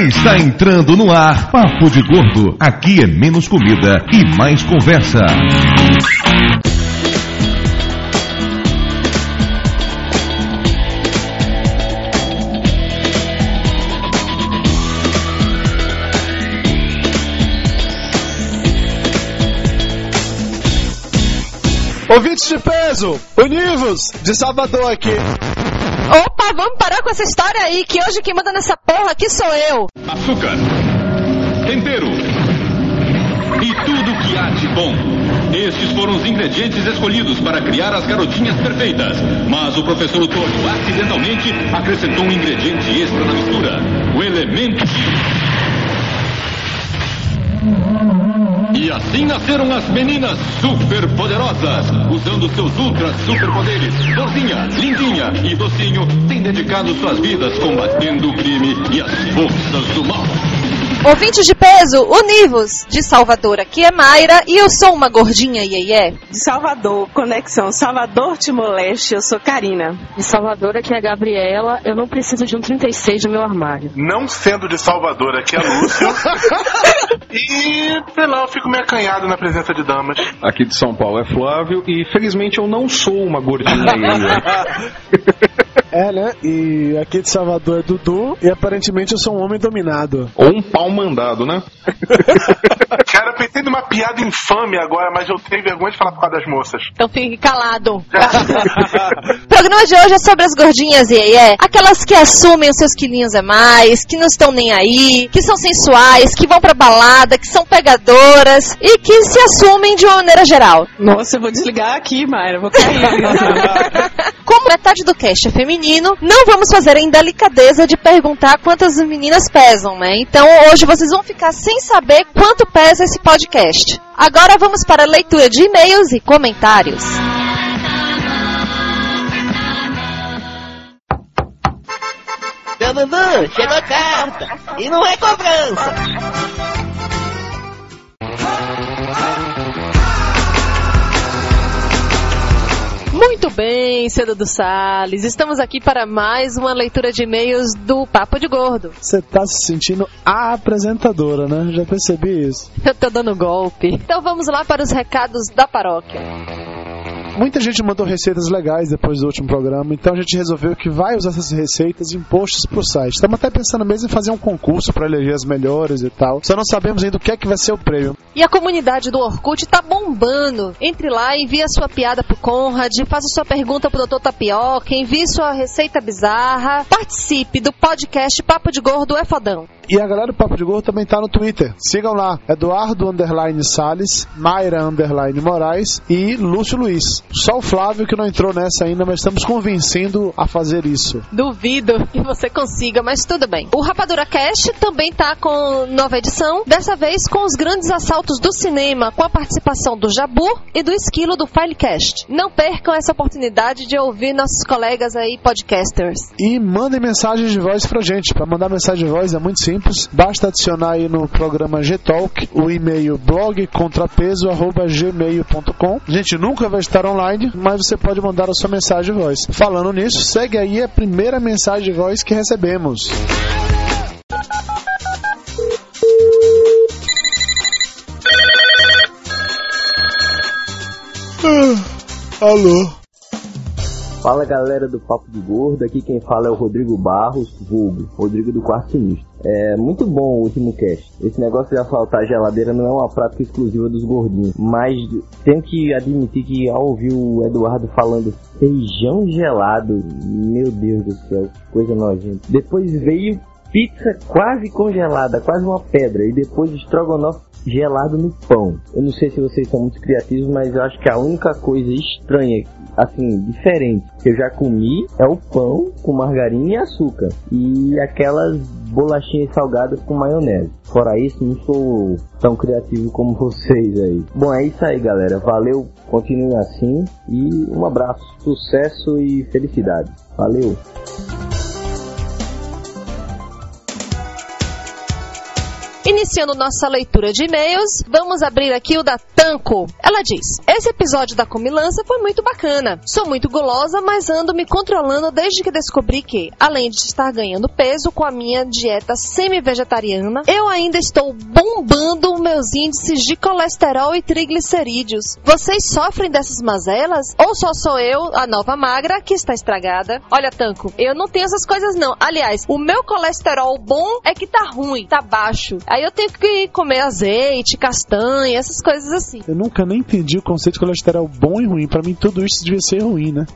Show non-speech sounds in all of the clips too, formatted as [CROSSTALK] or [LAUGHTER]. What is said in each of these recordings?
Está entrando no ar Papo de Gordo. Aqui é menos comida e mais conversa. Ouvintes de peso, univos, de Salvador aqui. Opa, vamos parar com essa história aí, que hoje quem manda nessa porra aqui sou eu. Açúcar, tempero e tudo que há de bom. Estes foram os ingredientes escolhidos para criar as garotinhas perfeitas. Mas o professor Otônio acidentalmente acrescentou um ingrediente extra na mistura: o elemento. E assim nasceram as meninas superpoderosas, usando seus ultra superpoderes. Dorzinha, lindinha e docinho têm dedicado suas vidas combatendo o crime e as forças do mal. Ouvintes de peso, univos, de Salvador, aqui é Mayra e eu sou uma gordinha iê De Salvador, conexão Salvador-Timor-Leste, eu sou Karina. De Salvador, aqui é a Gabriela, eu não preciso de um 36 no meu armário. Não sendo de Salvador, aqui é Lúcio. [LAUGHS] e, sei lá, eu fico meio acanhado na presença de damas. Aqui de São Paulo é Flávio e felizmente eu não sou uma gordinha [LAUGHS] É, né? E aqui de Salvador é Dudu e aparentemente eu sou um homem dominado. Ou um pau mandado, né? [LAUGHS] Cara, eu pensei numa piada infame agora, mas eu tenho vergonha de falar por causa das moças. Então fique calado. [LAUGHS] o programa de hoje é sobre as gordinhas iê aquelas que assumem os seus quilinhos a mais, que não estão nem aí, que são sensuais, que vão pra balada, que são pegadoras e que se assumem de uma maneira geral. Nossa, eu vou desligar aqui, Mayra, eu vou cair. [LAUGHS] Como metade do cast é feminino, não vamos fazer a indelicadeza de perguntar quantas meninas pesam, né? Então hoje vocês vão ficar sem saber quanto pesa esse podcast. Agora vamos para a leitura de e-mails e comentários. Dudu, chegou carta. E não é cobrança. Muito bem, Cedo do Salles. Estamos aqui para mais uma leitura de e-mails do Papo de Gordo. Você tá se sentindo a apresentadora, né? Já percebi isso. Eu tô dando golpe. Então vamos lá para os recados da paróquia. Muita gente mandou receitas legais depois do último programa, então a gente resolveu que vai usar essas receitas em posts pro site. Estamos até pensando mesmo em fazer um concurso para eleger as melhores e tal. Só não sabemos ainda o que é que vai ser o prêmio. E a comunidade do Orkut tá bombando. Entre lá, envie a sua piada pro Conrad, faça sua pergunta pro Dr. Tapioca, envie sua receita bizarra. Participe do podcast Papo de Gordo é Fodão. E a galera do Papo de Gordo também tá no Twitter. Sigam lá, Eduardo Underline Salles, Mayra Underline Moraes e Lúcio Luiz. Só o Flávio que não entrou nessa ainda, mas estamos convencendo a fazer isso. Duvido que você consiga, mas tudo bem. O Rapadura Cast também tá com nova edição, dessa vez com os grandes assaltos do cinema, com a participação do Jabu e do Esquilo do Filecast. Não percam essa oportunidade de ouvir nossos colegas aí podcasters. E mandem mensagens de voz pra gente. Para mandar mensagem de voz é muito simples. Basta adicionar aí no programa Gtalk o e-mail blogcontrapeso@gmail.com. A gente nunca vai estar online, mas você pode mandar a sua mensagem de voz. Falando nisso, segue aí a primeira mensagem de voz que recebemos. Ah, alô. Fala galera do Papo de Gordo, aqui quem fala é o Rodrigo Barros, vulgo, Rodrigo do Quarto Sinistro. É muito bom o último cast. Esse negócio de assaltar a geladeira não é uma prática exclusiva dos gordinhos, mas tenho que admitir que ao ouvir o Eduardo falando feijão gelado, meu Deus do céu, que coisa nojenta. Depois veio pizza quase congelada, quase uma pedra, e depois estrogonofe gelado no pão. Eu não sei se vocês são muito criativos, mas eu acho que a única coisa estranha, assim, diferente que eu já comi é o pão com margarina e açúcar e aquelas bolachinhas salgadas com maionese. Fora isso, não sou tão criativo como [LAUGHS] vocês aí. Bom, é isso aí, galera. Valeu, continue assim e um abraço, sucesso e felicidade. Valeu. Iniciando nossa leitura de e-mails, vamos abrir aqui o da Tanco. Ela diz: Esse episódio da comilança foi muito bacana. Sou muito gulosa, mas ando me controlando desde que descobri que, além de estar ganhando peso com a minha dieta semi-vegetariana, eu ainda estou bombando meus índices de colesterol e triglicerídeos. Vocês sofrem dessas mazelas? Ou só sou eu, a nova magra, que está estragada? Olha, Tanco, eu não tenho essas coisas não. Aliás, o meu colesterol bom é que tá ruim, tá baixo. Aí eu tenho que comer azeite, castanha, essas coisas assim. Eu nunca nem entendi o conceito de colesterol bom e ruim. Pra mim, tudo isso devia ser ruim, né?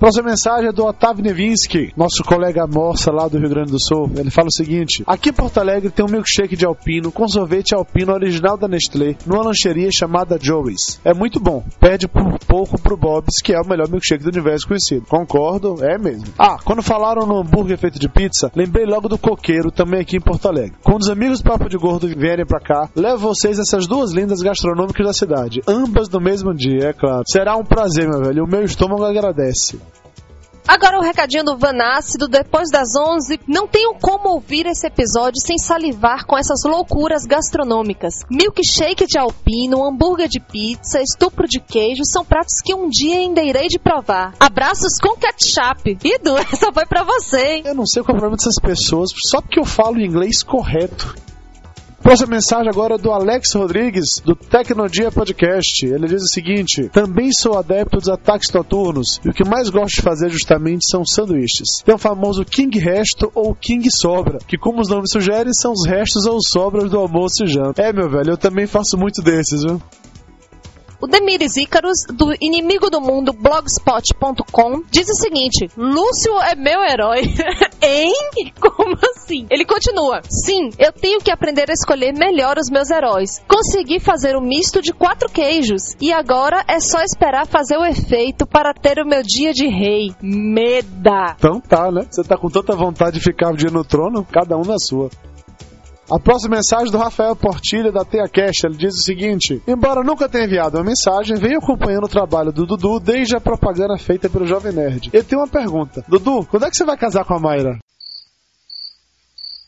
Próxima mensagem é do Otávio Nevinski, nosso colega moça lá do Rio Grande do Sul. Ele fala o seguinte: Aqui em Porto Alegre tem um milkshake de alpino com sorvete alpino original da Nestlé, numa lancheria chamada Joey's. É muito bom. Pede por pouco pro Bob's, que é o melhor milkshake do universo conhecido. Concordo, é mesmo. Ah, quando falaram no hambúrguer feito de pizza, lembrei logo do coqueiro, também aqui em Porto Alegre. Quando os amigos Papo de Gordo vierem pra cá, levo vocês essas duas lindas gastronômicas da cidade, ambas no mesmo dia, é claro. Será um prazer, meu velho. O meu estômago agradece. Agora o recadinho do Vanácido, depois das 11, não tenho como ouvir esse episódio sem salivar com essas loucuras gastronômicas. Milkshake de alpino, hambúrguer de pizza, estupro de queijo são pratos que um dia ainda irei de provar. Abraços com ketchup. Ido, [LAUGHS] essa foi pra você, hein? Eu não sei qual é o problema dessas pessoas, só porque eu falo inglês correto. Próxima mensagem agora é do Alex Rodrigues, do Tecnodia Podcast. Ele diz o seguinte: Também sou adepto dos ataques noturnos e o que mais gosto de fazer justamente são sanduíches. Tem o famoso King Resto ou King Sobra, que, como os nomes sugerem, são os restos ou sobras do almoço e janta. É, meu velho, eu também faço muito desses, viu? O Demires Ícaros, do Inimigo do Mundo blogspot.com, diz o seguinte: Lúcio é meu herói. [LAUGHS] hein? Como assim? Ele continua: Sim, eu tenho que aprender a escolher melhor os meus heróis. Consegui fazer o um misto de quatro queijos e agora é só esperar fazer o efeito para ter o meu dia de rei. Meda! Então tá, né? Você tá com tanta vontade de ficar um dia no trono, cada um na sua. A próxima mensagem do Rafael Portilha da Teia Cash, ele diz o seguinte: Embora nunca tenha enviado uma mensagem, venho acompanhando o trabalho do Dudu desde a propaganda feita pelo Jovem Nerd. Ele tem uma pergunta: Dudu, quando é que você vai casar com a Mayra?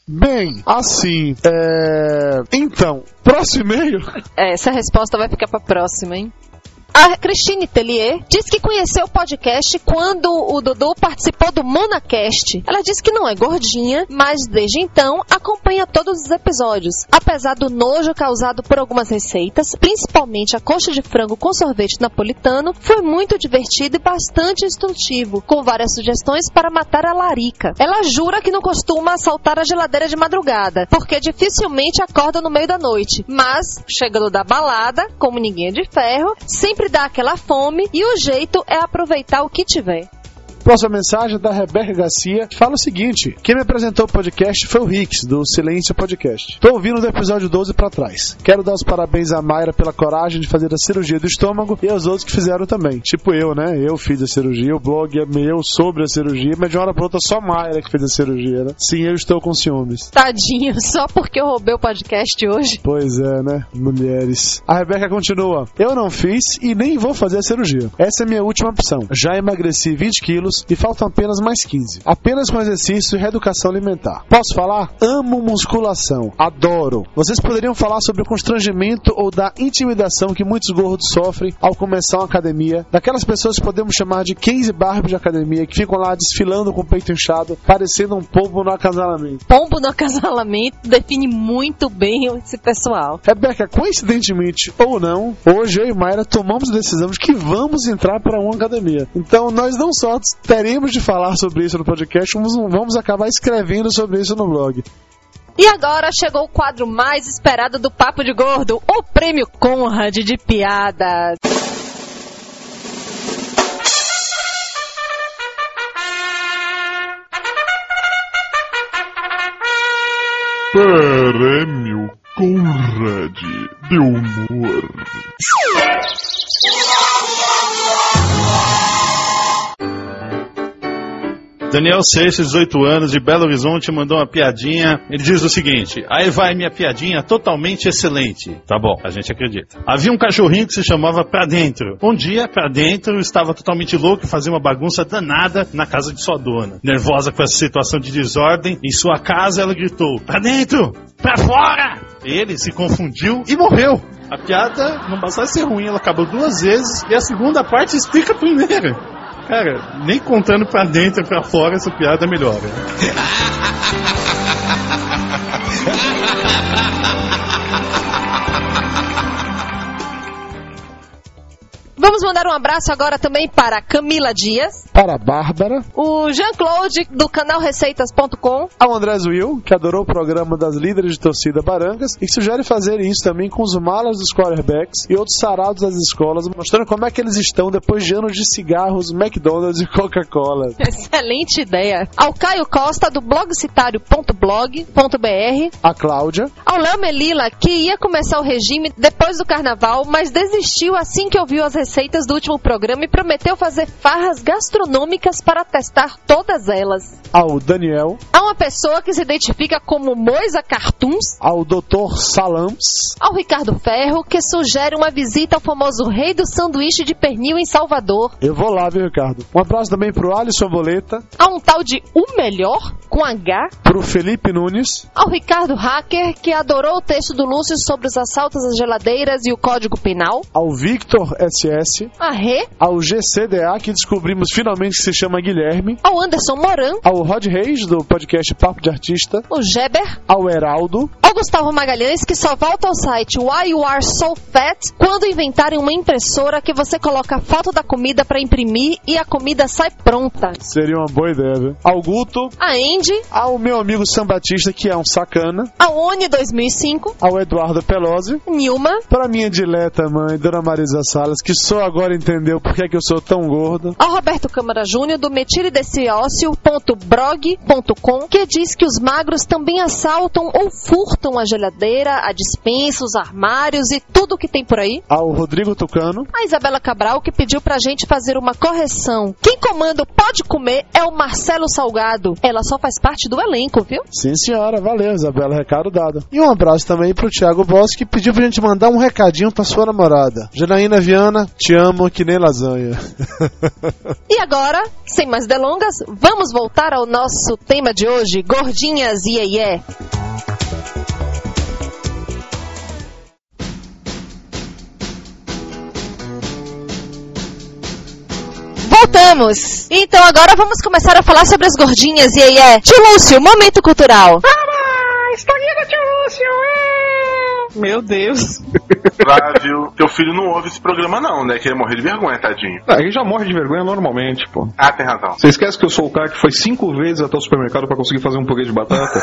Bem, assim, é... Então, próximo e-mail? É, essa resposta vai ficar pra próxima, hein? A Cristine Tellier diz que conheceu o podcast quando o Dudu participou do Monacast. Ela diz que não é gordinha, mas desde então acompanha todos os episódios. Apesar do nojo causado por algumas receitas, principalmente a coxa de frango com sorvete napolitano, foi muito divertido e bastante instrutivo, com várias sugestões para matar a larica. Ela jura que não costuma assaltar a geladeira de madrugada, porque dificilmente acorda no meio da noite, mas, chegando da balada, como ninguém é de ferro, sempre dá aquela fome e o jeito é aproveitar o que tiver. Próxima mensagem da Rebeca Garcia fala o seguinte: Quem me apresentou o podcast foi o Rix, do Silêncio Podcast. Tô ouvindo do episódio 12 para trás. Quero dar os parabéns à Mayra pela coragem de fazer a cirurgia do estômago e aos outros que fizeram também. Tipo eu, né? Eu fiz a cirurgia, o blog é meu sobre a cirurgia, mas de uma hora pra outra só Mayra que fez a cirurgia, né? Sim, eu estou com ciúmes. Tadinho, [LAUGHS] só porque eu roubei o podcast hoje. Pois é, né? Mulheres. A Rebeca continua: Eu não fiz e nem vou fazer a cirurgia. Essa é a minha última opção. Já emagreci 20 quilos e faltam apenas mais 15. Apenas com exercício e reeducação alimentar. Posso falar? Amo musculação. Adoro. Vocês poderiam falar sobre o constrangimento ou da intimidação que muitos gordos sofrem ao começar uma academia? Daquelas pessoas que podemos chamar de 15 Barbie de academia que ficam lá desfilando com o peito inchado, parecendo um pombo no acasalamento. Pombo no acasalamento define muito bem esse pessoal. Rebeca, coincidentemente ou não, hoje eu e Mayra tomamos a decisão de que vamos entrar para uma academia. Então nós não só teremos de falar sobre isso no podcast, vamos, vamos acabar escrevendo sobre isso no blog. E agora chegou o quadro mais esperado do Papo de Gordo, o Prêmio Conrad de Piadas. Prêmio Conrad de Humor. Daniel Seixas, 18 anos, de Belo Horizonte, mandou uma piadinha. Ele diz o seguinte: aí vai minha piadinha totalmente excelente. Tá bom, a gente acredita. Havia um cachorrinho que se chamava Pra Dentro. Um dia, Pra Dentro estava totalmente louco e fazia uma bagunça danada na casa de sua dona. Nervosa com essa situação de desordem, em sua casa ela gritou: Pra dentro! Pra fora! Ele se confundiu e morreu. A piada não bastasse ser ruim, ela acabou duas vezes e a segunda parte explica a primeira. Cara, nem contando pra dentro e pra fora essa piada melhora. [LAUGHS] Vamos mandar um abraço agora também para Camila Dias, Para a Bárbara, o Jean-Claude do canal Receitas.com, ao André Will, que adorou o programa das líderes de torcida Barangas e que sugere fazer isso também com os malas dos quarterbacks e outros sarados das escolas, mostrando como é que eles estão depois de anos de cigarros, McDonald's e Coca-Cola. [LAUGHS] Excelente ideia. Ao Caio Costa do blogcitário.blog.br, A Cláudia, ao Léo Melila que ia começar o regime depois do carnaval, mas desistiu assim que ouviu as receitas do último programa e prometeu fazer farras gastronômicas para testar todas elas. ao Daniel, Há uma pessoa que se identifica como Moisa Cartoons, ao Dr. Salams, ao Ricardo Ferro, que sugere uma visita ao famoso rei do sanduíche de pernil em Salvador, eu vou lá, viu, Ricardo? Um abraço também pro Alisson Boleta, a um tal de O Melhor, com H, pro Felipe Nunes, ao Ricardo Hacker, que adorou o texto do Lúcio sobre os assaltos às geladeiras e o Código Penal, ao Victor SS, a Rê, ao GCDA, que descobrimos finalmente que se chama Guilherme, ao Anderson Moran, ao Rod Reis, do podcast Papo de Artista, o Geber, ao Heraldo, ao Gustavo Magalhães, que só volta ao site Why You Are So Fat quando inventarem uma impressora que você coloca a foto da comida para imprimir e a comida sai pronta. seria uma boa ideia, viu? Ao Guto, A Andy, ao meu amigo Sam Batista, que é um sacana, a Oni 2005, ao Eduardo Pelosi, Nilma, pra minha dileta mãe, Dona Marisa Salas, que só agora entendeu por que, é que eu sou tão gordo, ao Roberto Câmara Júnior do metirideceócio.brog.com que diz que os magros também assaltam ou furtam a geladeira, a dispensa, os armários e tudo que tem por aí. ao Rodrigo Tucano, A Isabela Cabral que pediu pra gente fazer uma correção. Quem comanda o Pode Comer é o Marcelo Salgado. Ela só faz parte do elenco, viu? Sim, senhora, valeu, Isabela, recado dado. E um abraço também pro Thiago Boss, que pediu pra gente mandar um recadinho pra sua namorada. Janaína Viana, te amo que nem lasanha. [LAUGHS] E agora, sem mais delongas, vamos voltar ao nosso tema de hoje, gordinhas iê iê. Voltamos! Então agora vamos começar a falar sobre as gordinhas iê iê. Tio Lúcio, momento cultural. historinha do tio Lúcio, Meu Deus. Flávio, teu filho não ouve esse programa não, né? Que ele morrer de vergonha, tadinho. Ah, ele já morre de vergonha normalmente, pô. Ah, tem razão. Você esquece que eu sou o cara que foi cinco vezes até o supermercado pra conseguir fazer um purê de batata? [LAUGHS]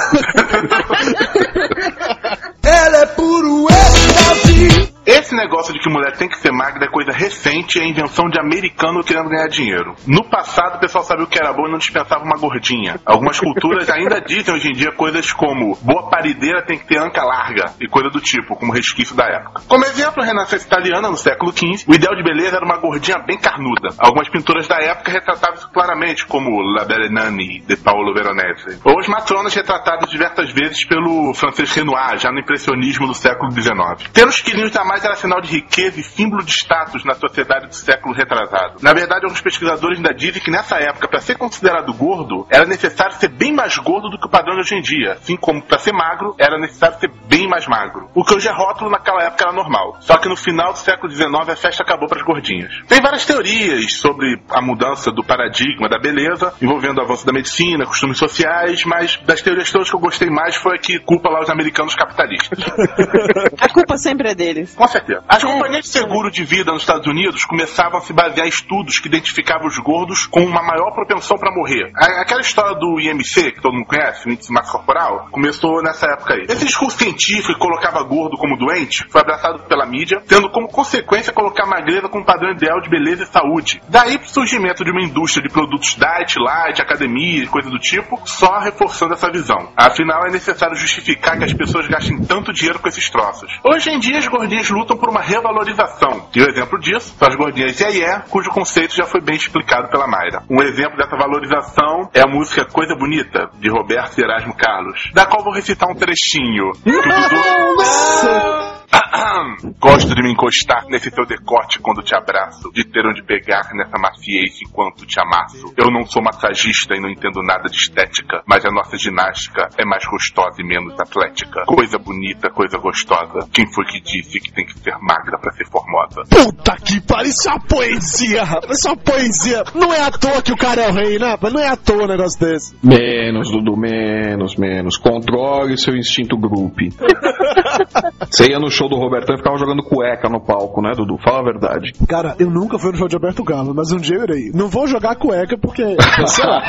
Ela é puro êxtase. Esse negócio de que mulher tem que ser magra é coisa recente e é invenção de americano querendo ganhar dinheiro. No passado, o pessoal sabia o que era bom e não dispensava uma gordinha. Algumas [LAUGHS] culturas ainda dizem hoje em dia coisas como boa parideira tem que ter anca larga e coisa do tipo, como resquício da época. Como exemplo, a Renascença Italiana, no século XV, o ideal de beleza era uma gordinha bem carnuda. Algumas pinturas da época retratavam isso claramente, como La Belle Nani, de Paolo Veronese. Ou as matronas retratadas diversas vezes pelo francês Renoir, já no impressionismo do século XIX. Ter os quilinhos a mais era sinal de riqueza e símbolo de status na sociedade do século retrasado. Na verdade, alguns pesquisadores ainda dizem que nessa época, para ser considerado gordo, era necessário ser bem mais gordo do que o padrão de hoje em dia. Assim como para ser magro, era necessário ser bem mais magro. O que hoje é rótulo, naquela época era normal. Só que no final do século XIX a festa acabou para as gordinhas. Tem várias teorias sobre a mudança do paradigma da beleza, envolvendo o avanço da medicina, costumes sociais, mas das teorias todas que eu gostei mais foi a que culpa lá os americanos capitalistas. [LAUGHS] A culpa sempre é deles. Com certeza. As companhias de seguro de vida nos Estados Unidos começavam a se basear em estudos que identificavam os gordos com uma maior propensão para morrer. A- Aquela história do IMC, que todo mundo conhece, o índice de massa corporal, começou nessa época aí. Esse discurso científico que colocava gordo como doente foi abraçado pela mídia, tendo como consequência colocar magreza como padrão ideal de beleza e saúde. Daí pro surgimento de uma indústria de produtos diet, light, academia e coisa do tipo, só reforçando essa visão. Afinal, é necessário justificar que as pessoas gastem tanto dinheiro com esses troços. Hoje em dia, as gordinhas lutam por uma revalorização. E o exemplo disso são as gordinhas Yeye, cujo conceito já foi bem explicado pela Mayra. Um exemplo dessa valorização é a música Coisa Bonita, de Roberto e Erasmo Carlos, da qual vou recitar um trechinho. [LAUGHS] Dudu- [COUGHS] Gosto de me encostar nesse teu decote quando te abraço, de ter onde pegar nessa maciez enquanto te amasso. Eu não sou massagista e não entendo nada de estética, mas a nossa ginástica é mais gostosa e menos atlética. Coisa bonita, coisa gostosa. Quem foi que disse que tem que ser magra pra ser formosa? Puta que pariu, isso é uma poesia, rapaz. Isso é uma poesia. Não é à toa que o cara é o rei, né? rapaz? Não é à toa um negócio desse. Menos, Dudu, menos, menos. Controle seu instinto grupo. [LAUGHS] Você ia no show do Robertão e ficava jogando cueca no palco, né, Dudu? Fala a verdade. Cara, eu nunca fui no show de Alberto Carlos, mas um dia eu irei. Não vou jogar cueca porque. [LAUGHS] sei lá.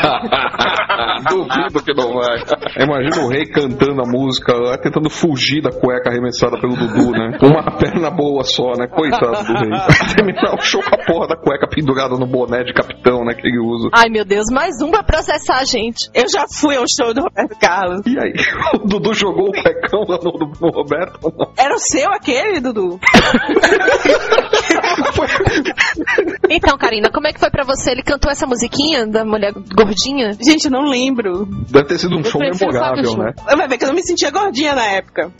[LAUGHS] Duvido que não vai. Imagina o rei cantando a música lá, tentando fugir da cueca arremessada pelo Dudu, né? Com uma perna boa só, né? Coitado do rei. [LAUGHS] Terminar o show com a porra da cueca pendurada no boné de capitão, né? Que ele usa. Ai, meu Deus, mais um pra processar a gente. Eu já fui ao show do Roberto Carlos. E aí? O Dudu jogou o cuecão lá no, no, no Roberto ou não? Era o seu aquele, Dudu? [LAUGHS] Então, Karina, como é que foi pra você? Ele cantou essa musiquinha da mulher gordinha? Gente, eu não lembro. Deve ter sido um Eu show memorável, né? Vai ver que eu não me sentia gordinha na época.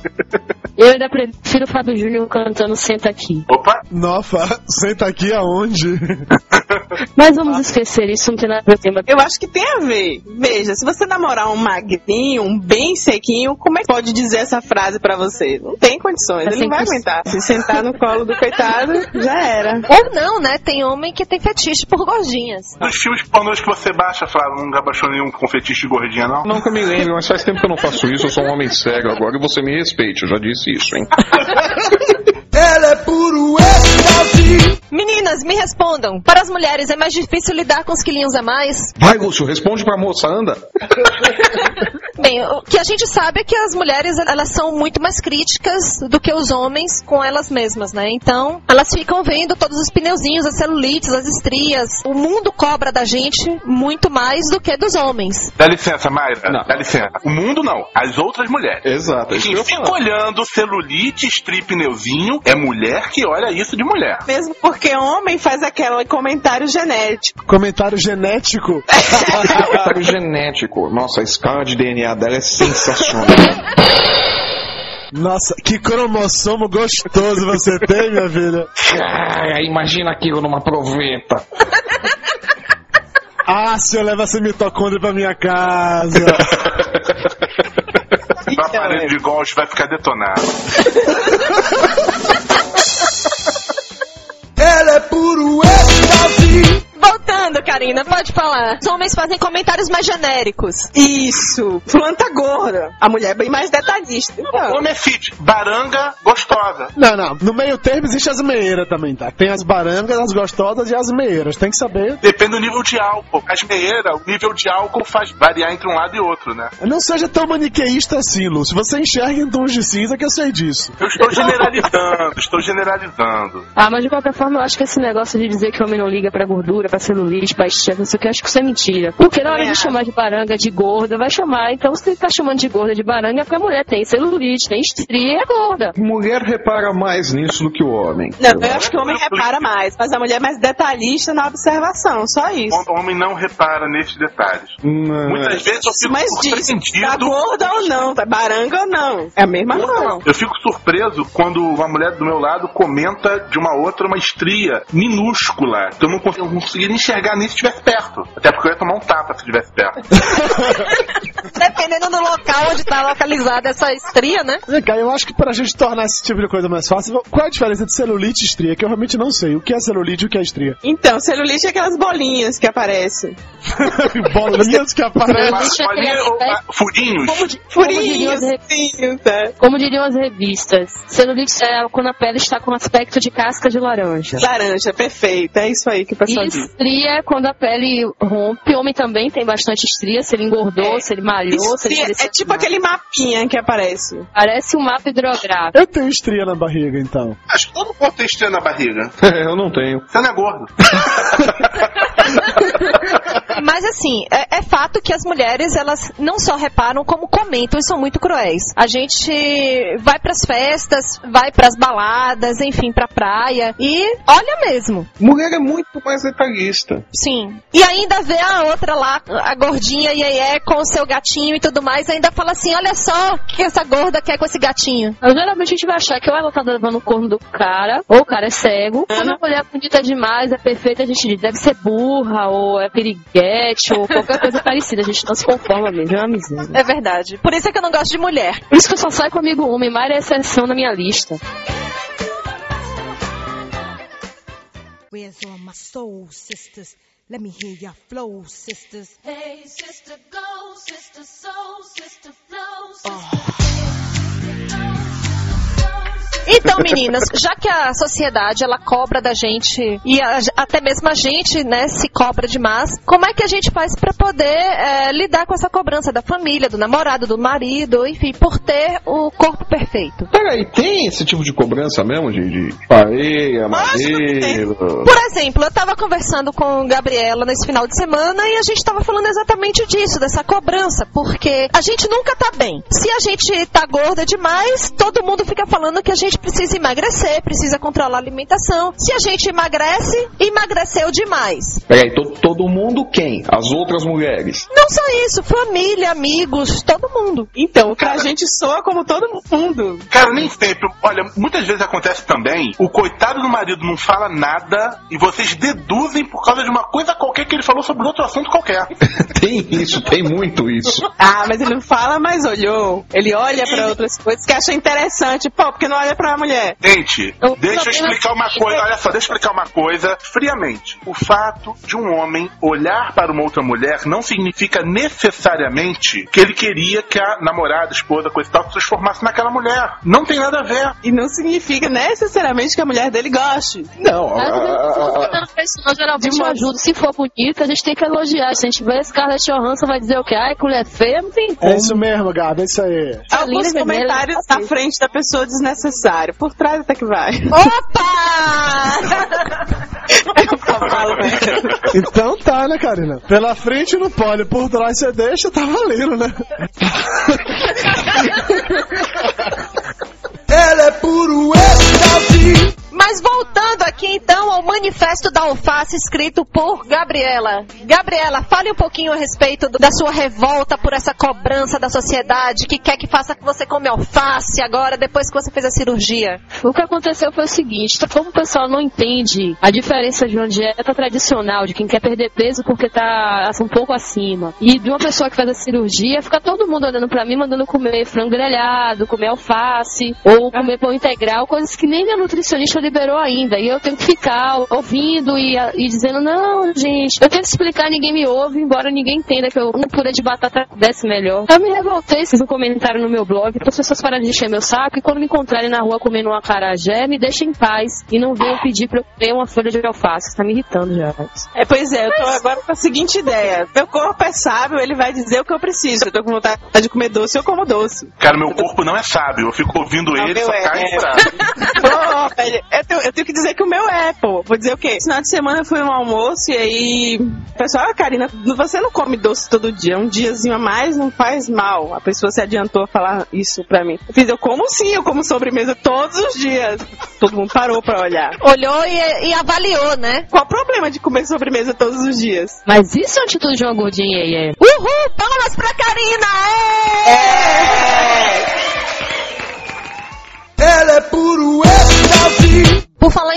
Eu ainda prefiro o Fábio Júnior cantando Senta Aqui. Opa! Nossa, [LAUGHS] senta aqui aonde? [LAUGHS] Mas vamos esquecer, isso não tem nada a ver. Eu acho que tem a ver. Veja, se você namorar um magrinho, um bem sequinho, como é que pode dizer essa frase pra você? Não tem condições, ele não vai 100%. aguentar. Se sentar no colo do coitado, já era. Ou não, né? Tem homem que tem fetiche por gordinhas. Dos filmes pornôs que você baixa, Flávio, nunca baixou nenhum com fetiche de gordinha, não? Nunca me lembro, mas faz tempo que eu não faço isso, eu sou um homem cego agora e você me respeite, eu já disse isso, hein? [LAUGHS] Ela é puro êxtase. Meninas, me respondam. Para as mulheres é mais difícil lidar com os quilinhos a mais? Vai, Lúcio, responde pra moça, anda. [LAUGHS] Bem, o que a gente sabe é que as mulheres elas são muito mais críticas do que os homens com elas mesmas, né? Então, elas ficam vendo todos os pneuzinhos, as celulites, as estrias. O mundo cobra da gente muito mais do que dos homens. Dá licença, Mayra. Não. Dá licença. O mundo não. As outras mulheres. Exato, é Quem fica olhando celulite, strip, pneuzinho, é mulher que olha isso de mulher. Mesmo porque homem faz aquele comentário genético. Comentário genético. [LAUGHS] Comentário genético. Nossa, a escala de DNA dela é sensacional. Nossa, que cromossomo gostoso você tem, minha filha. Imagina aquilo numa proveta. Ah, se eu levo essa mitocôndria pra minha casa. O aparelho de golfe vai ficar detonado. [LAUGHS] É puro êxtase. Voltando, Karina, pode falar. Os homens fazem comentários mais genéricos. Isso. Planta gorda. A mulher é bem mais detalhista. Então, Homem é fit. Baranga gostosa. Não, não. No meio termo existe as meieiras também, tá? Tem as barangas, as gostosas e as meieiras. Tem que saber. Depende do nível de álcool. As meieiras, o nível de álcool faz variar entre um lado e outro, né? Não seja tão maniqueísta assim, Lúcio. Você enxerga em tons de cinza que eu sei disso. Eu estou generalizando, estou generalizando. Ah, mas de qualquer forma, eu acho que esse negócio de dizer que o homem não liga pra gordura, pra celulite, pra estria, não sei o que, eu acho que isso é mentira. Porque na hora de chamar de baranga de gorda, vai chamar. Então, se tá chamando de gorda de baranga, é porque a mulher tem celulite, tem estria e é gorda. Mulher repara mais nisso do que o homem. não, eu acho que o homem repara mais, mas a mulher é mais detalhista na observação, só isso. O homem não repara nesses detalhes. Muitas vezes eu fico Mas diz, tá surpreendido. gorda ou não, tá baranga ou não. É a mesma coisa. Eu fico surpreso quando uma mulher do meu lado comenta de uma outra uma estria minúscula. Eu não consigo, não conseguiria enxergar nem se estivesse perto. Até porque eu ia tomar um tapa se estivesse perto. [LAUGHS] Dependendo do local onde tá localizada essa estria, né? Vem cá, eu acho que pra gente tornar esse tipo de coisa mais fácil, qual é a diferença de celulite e estria? Que eu realmente não sei. O que é celulite e o que é estria? Então, celulite é aquelas bolinhas que aparecem. [LAUGHS] Bolinhas que aparecem. Bolinha ou- Furinhos. Como, di- como diriam Furinhos, as re- furinhos, tá? como diriam as revistas, celulite é quando a pele está com aspecto de casca de laranja. Laranja, perfeito. É isso aí que o pessoal diz. Estria é quando a pele rompe. Homem também tem bastante estria, se ele engordou, É. se ele malhou, se ele Estria cresceu é tipo aquele mapinha que aparece. Parece um mapa hidrográfico. Eu tenho estria na barriga, então. Acho que todo mundo tem estria na barriga. É, [LAUGHS] eu não tenho. Você não é gordo. [LAUGHS] Mas assim, é, é fato que as mulheres, elas não só reparam, como comentam e são muito cruéis. A gente vai pras festas, vai pras baladas, enfim, pra praia e olha mesmo. Mulher é muito mais detalhista. Sim. E ainda vê a outra lá, a gordinha Iê com o seu gatinho e tudo mais, ainda fala assim: olha só o que essa gorda quer com esse gatinho. Mas, geralmente a gente vai achar que ou ela tá levando o corno do cara, ou o cara é cego. Quando a mulher é bonita demais, é perfeita, a gente diz, deve ser burra, ou é piriguete, ou qualquer coisa parecida. A gente não se conforma mesmo, é uma miséria. É verdade. Por isso é que eu não gosto de mulher. Por isso que eu só saio comigo homem, Mari é exceção na minha lista. Where's all my soul sisters? Let me hear your flow, sisters. Hey, sister, go, sister, soul, sister, flow, sister. Então, meninas, já que a sociedade ela cobra da gente e a- até mesmo a gente, né, se cobra demais, como é que a gente faz pra poder é, lidar com essa cobrança da família, do namorado, do marido, enfim, por ter o corpo perfeito? Peraí, tem esse tipo de cobrança mesmo? De, de pareia, madeira? Por exemplo, eu tava conversando com Gabriela nesse final de semana e a gente tava falando exatamente disso, dessa cobrança, porque a gente nunca tá bem. Se a gente tá gorda demais, todo mundo fica falando que a gente precisa emagrecer, precisa controlar a alimentação. Se a gente emagrece, emagreceu demais. Peraí, to, todo mundo quem? As outras mulheres. Não só isso, família, amigos, todo mundo. Então, pra gente soa como todo mundo. Cara, nem sempre. Olha, muitas vezes acontece também, o coitado do marido não fala nada e vocês deduzem por causa de uma coisa qualquer que ele falou sobre outro assunto qualquer. [LAUGHS] tem isso, tem muito isso. Ah, mas ele não fala, mas olhou. Ele olha pra outras coisas que acha interessante. Pô, porque não olha pra mulher? Gente, Eu- deixa eu explicar uma coisa. Olha só, deixa eu explicar uma coisa friamente. O fato de um homem olhar para uma outra mulher não significa necessariamente que ele queria que a namorada, esposa, coisa e tal, se transformasse naquela mulher. Não tem nada a ver. E não significa necessariamente que a mulher dele goste. Não, dando pra isso, não, geralmente eu ajudo. Se for bonita, a gente tem que elogiar. Se a gente vê Scarlett Johansson, vai dizer o quê? Ai, que mulher feia, não tem como. É isso mesmo, Gabi, é isso aí. Alguns comentários tá na frente da pessoa Por trás até que vai. [LAUGHS] Então tá, né, Karina? Pela frente não pode, por trás você deixa, tá valendo, né? Ela é puro êxtase. Mas voltando aqui então ao manifesto da alface escrito por Gabriela. Gabriela, fale um pouquinho a respeito do- da sua revolta por essa cobrança da sociedade que quer que faça que você come alface agora depois que você fez a cirurgia. O que aconteceu foi o seguinte, tá- como o pessoal não entende a diferença de uma dieta tradicional, de quem quer perder peso porque tá assim, um pouco acima, e de uma pessoa que faz a cirurgia, fica todo mundo olhando pra mim, mandando comer frango grelhado, comer alface, ou comer pão integral, coisas que nem minha nutricionista liberou ainda. E eu tenho que ficar ouvindo e, e dizendo, não, gente, eu tento explicar, ninguém me ouve, embora ninguém entenda que eu, um purê de batata desce melhor. Eu me revoltei, fiz um comentário no meu blog, para as pessoas pararem de encher meu saco e quando me encontrarem na rua comendo um acarajé, me deixem em paz e não venham pedir pra eu comer uma folha de alface. Tá me irritando já. É, pois é, eu tô agora com a seguinte ideia. Meu corpo é sábio, ele vai dizer o que eu preciso. Eu tô com vontade de comer doce, eu como doce. Cara, meu corpo não é sábio. Eu fico ouvindo ele só é, cai é. [LAUGHS] Pô, velho, eu tenho, eu tenho que dizer que o meu é, pô. Vou dizer o quê? Esse final de semana eu fui no almoço e aí. O pessoal, ah, Karina, você não come doce todo dia. Um diazinho a mais não faz mal. A pessoa se adiantou a falar isso pra mim. Eu fiz, eu como sim, eu como sobremesa todos os dias. Todo mundo parou pra olhar. Olhou e, e avaliou, né? Qual o problema de comer sobremesa todos os dias? Mas isso é uma atitude de uma gordinha aí, é. Uhul! Palmas pra Karina! Ela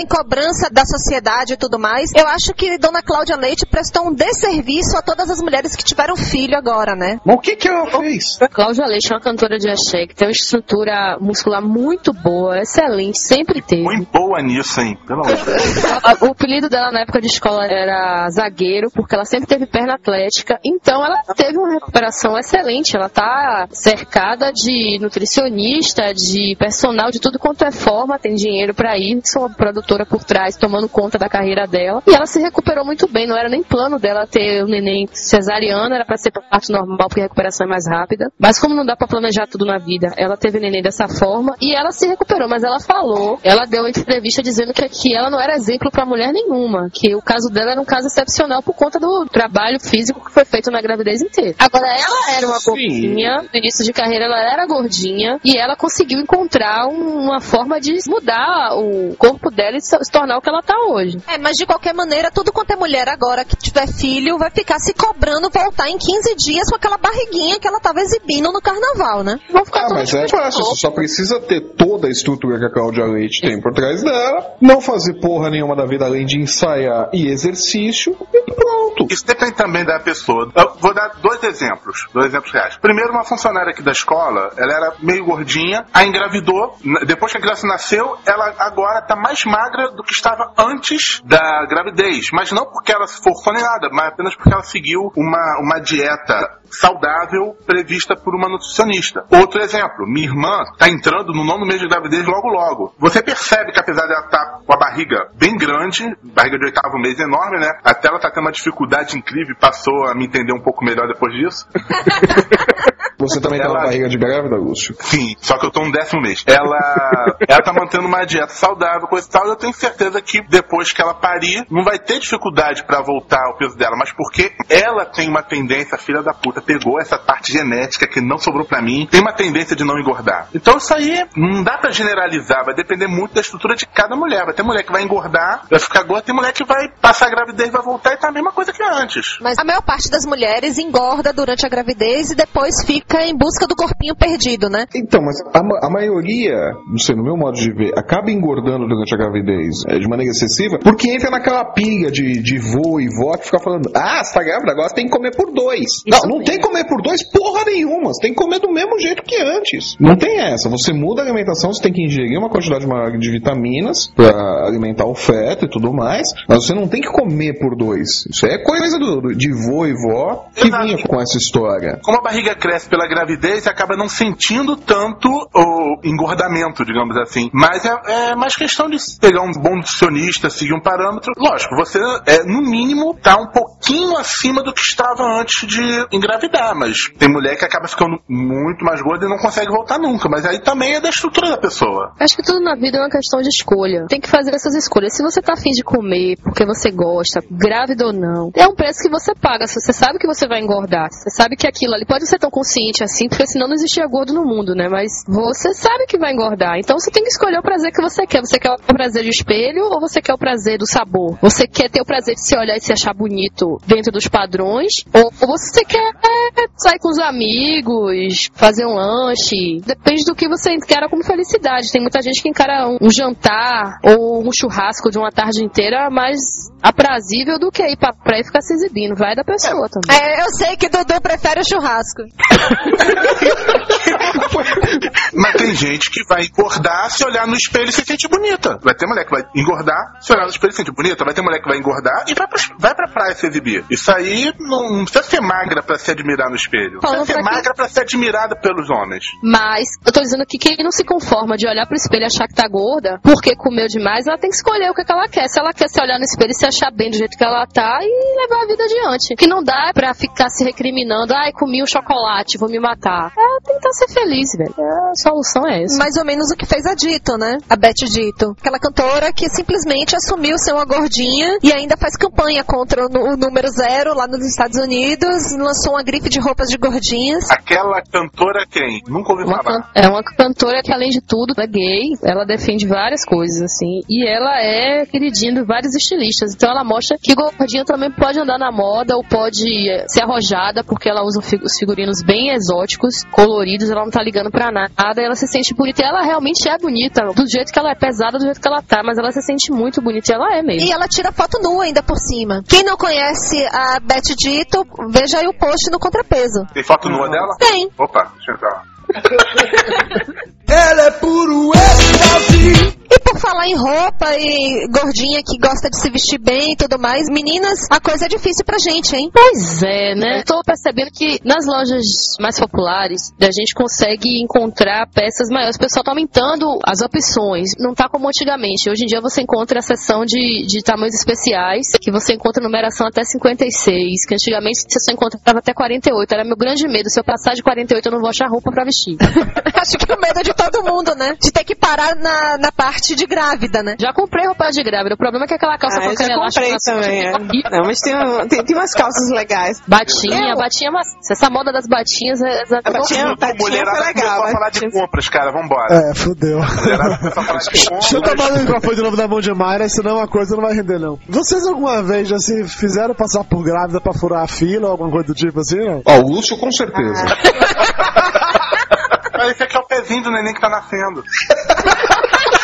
em cobrança da sociedade e tudo mais, eu acho que Dona Cláudia Leite prestou um desserviço a todas as mulheres que tiveram filho agora, né? Mas o que que ela fez? Cláudia Leite é uma cantora de axé que tem uma estrutura muscular muito boa, excelente, sempre teve. Muito boa nisso, hein? Pelo amor de Deus. [LAUGHS] O apelido dela na época de escola era zagueiro, porque ela sempre teve perna atlética. Então ela teve uma recuperação excelente. Ela tá cercada de nutricionista, de personal, de tudo quanto é forma, tem dinheiro pra ir. Isso é uma produtora por trás, tomando conta da carreira dela. E ela se recuperou muito bem, não era nem plano dela ter o neném cesariano, era pra ser parto normal, porque a recuperação é mais rápida. Mas como não dá pra planejar tudo na vida, ela teve o neném dessa forma e ela se recuperou. Mas ela falou, ela deu uma entrevista dizendo que, que ela não era exemplo pra mulher nenhuma, que o caso dela era um caso excepcional por conta do trabalho físico que foi feito na gravidez inteira. Agora, ela era uma gordinha, no início de carreira ela era gordinha e ela conseguiu encontrar um- uma forma de mudar o corpo dela e se tornar o que ela tá hoje. É, mas de qualquer maneira, tudo quanto é mulher agora que tiver filho vai ficar se cobrando voltar em 15 dias com aquela barriguinha que ela tava exibindo no carnaval, né? Vão ficar Ah, mas é fácil, você só precisa ter toda a estrutura que a Cláudia Leite tem por trás dela, não fazer porra nenhuma da vida além de ensaiar e exercício, e pronto. Isso depende também da pessoa. Eu vou dar dois exemplos, dois exemplos reais. Primeiro, uma funcionária aqui da escola, ela era meio gordinha, aí engravidou, depois que a criança nasceu, ela agora tá mais magra do que estava antes da gravidez. Mas não porque ela se forçou nem nada, mas apenas porque ela seguiu uma, uma dieta saudável prevista por uma nutricionista. Outro exemplo, minha irmã tá entrando no nono mês de gravidez logo logo. Você percebe que apesar dela estar com a barriga bem grande, barriga de oitavo mês enorme, né? Até ela tá tendo uma dificuldade incrível, passou a me entender um pouco melhor depois disso. [LAUGHS] Você também tem uma Ela- barriga de grávida, Lúcio? Sim, só que eu tô no décimo mês. Ela, [LAUGHS] ela tá mantendo uma dieta saudável, coisa e tal, e eu tenho certeza que depois que ela parir, não vai ter dificuldade pra voltar ao peso dela, mas porque ela tem uma tendência, a filha da puta, pegou essa parte genética que não sobrou pra mim, tem uma tendência de não engordar. Então isso aí não dá pra generalizar, vai depender muito da estrutura de cada mulher. Vai ter mulher que vai engordar, vai ficar gorda, tem mulher que vai passar a gravidez, vai voltar e tá a mesma coisa que antes. Mas a maior parte das mulheres engorda durante a gravidez e depois fica em busca do corpinho perdido, né? Então, mas a, a maioria, não sei, no meu modo de ver, acaba engordando durante a gravidez é, de maneira excessiva, porque entra naquela pilha de, de vô e vó que fica falando, ah, você tá grávida, agora você tem que comer por dois. não, não tem que comer por dois porra nenhuma, você tem que comer do mesmo jeito que antes. Não tem essa, você muda a alimentação, você tem que ingerir uma quantidade maior de vitaminas pra alimentar o feto e tudo mais, mas você não tem que comer por dois. Isso é coisa do, do- de vô e vó que vinha com essa história. Como a barriga cresce pela gravidez, acaba não sentindo tanto o engordamento, digamos assim. Mas é, é mais questão de pegar um bom nutricionista, seguir um parâmetro. Lógico, você, é, no mínimo, tá um pouquinho acima do que estava antes de engravidar. Mas tem mulher que acaba ficando muito mais gorda e não consegue voltar nunca. Mas aí também é da estrutura da pessoa. Acho que tudo na vida é uma questão de escolha. Tem que fazer essas escolhas. Se você tá afim de comer porque você gosta, grávida ou não, é um preço que você paga. Se você sabe que você vai engordar, você sabe que aquilo ali pode ser tão consciente assim, porque senão não existia gordo no mundo, né? Mas você sabe que vai engordar. Então você tem que escolher o prazer que você quer. Você quer o prazer de espelho ou você quer o prazer do sabor? Você quer ter o prazer de se olhar e se achar bonito dentro dos padrões? Ou você quer é, sair com os amigos, fazer um lanche? Depende do que você encara como felicidade. Tem muita gente que encara um, um jantar ou um churrasco de uma tarde inteira mais aprazível do que ir pra praia e ficar se exibindo. Vai da pessoa também. É, eu sei que Dudu prefere o churrasco. [LAUGHS] [LAUGHS] Mas tem gente que vai engordar se olhar no espelho e se sente bonita. Vai ter mulher que vai engordar se olhar no espelho e se sente bonita. Vai ter mulher que vai engordar e vai pra, vai pra praia se exibir. Isso aí não, não precisa ser magra pra se admirar no espelho. Falando Precisa ser pra magra pra ser admirada pelos homens. Mas eu tô dizendo que quem não se conforma de olhar pro espelho e achar que tá gorda, porque comeu demais, ela tem que escolher o que, que ela quer. Se ela quer se olhar no espelho e se achar bem do jeito que ela tá e levar a vida adiante. O que não dá é pra ficar se recriminando, ai, comi um chocolate, vou me matar. É tentar ser feliz, velho. É, a solução é essa. Mais ou menos o que fez a Dito, né? A Beth Dito. Aquela cantora que simplesmente assumiu ser uma gordinha e ainda faz campanha contra o, número zero lá nos Estados Unidos. Lançou uma grife de roupas de gordinhas. Aquela cantora quem? Nunca ouvi Uma falar. can- é uma cantora que, além de tudo, é gay. Ela defende várias coisas, assim. E ela é queridinha de vários estilistas. Então ela mostra que gordinha também pode andar na moda ou pode eh, ser arrojada, porque ela usa os figurinos bem exóticos, coloridos. Ela não tá ligando pra nada. Ela se sente bonita. E ela realmente é bonita. Do jeito que ela é pesada, do jeito que ela tá. Mas ela se sente muito bonita. E ela é mesmo. E ela tira foto nua ainda por cima. Quem não conhece a Beth Dito, veja aí o post no contrapeso. Tem foto nua dela? Tem. Opa, deixa eu entrar. [LAUGHS] Ela é puro êxtase. Por falar em roupa e gordinha que gosta de se vestir bem e tudo mais, meninas, a coisa é difícil pra gente, hein? Pois é, né? Tô percebendo que nas lojas mais populares a gente consegue encontrar peças maiores. O pessoal tá aumentando as opções. Não tá como antigamente. Hoje em dia você encontra a seção de, de tamanhos especiais, que você encontra numeração até 56, que antigamente você só encontrava até 48. Era meu grande medo. Se eu passar de 48, eu não vou achar roupa pra vestir. [LAUGHS] Acho que o medo é de todo mundo, né? De ter que parar na, na parte de grávida, né? Já comprei roupa de grávida. O problema é que aquela calça Ah, com elástico comprei também, fica é. Não, mas tem, tem, tem umas calças legais. Batinha, Eu- batinha macia. Essa moda das batinhas é A batinha, horrível. batinha Mulherada foi legal. começou a falar de batinha- compras, cara. Vambora. É, fudeu. A. Chuta a bola no microfone de novo da mão de Mayra, senão a coisa não vai render, não. Vocês alguma vez já se fizeram passar por grávida pra furar a fila ou alguma coisa do tipo assim, não? Ó, o Lúcio com certeza. [LAUGHS] Mas esse aqui é o pezinho do neném que tá nascendo. [LAUGHS]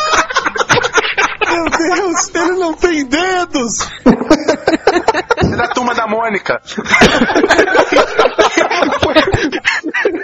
Deus, ele não tem dedos! É da turma da Mônica.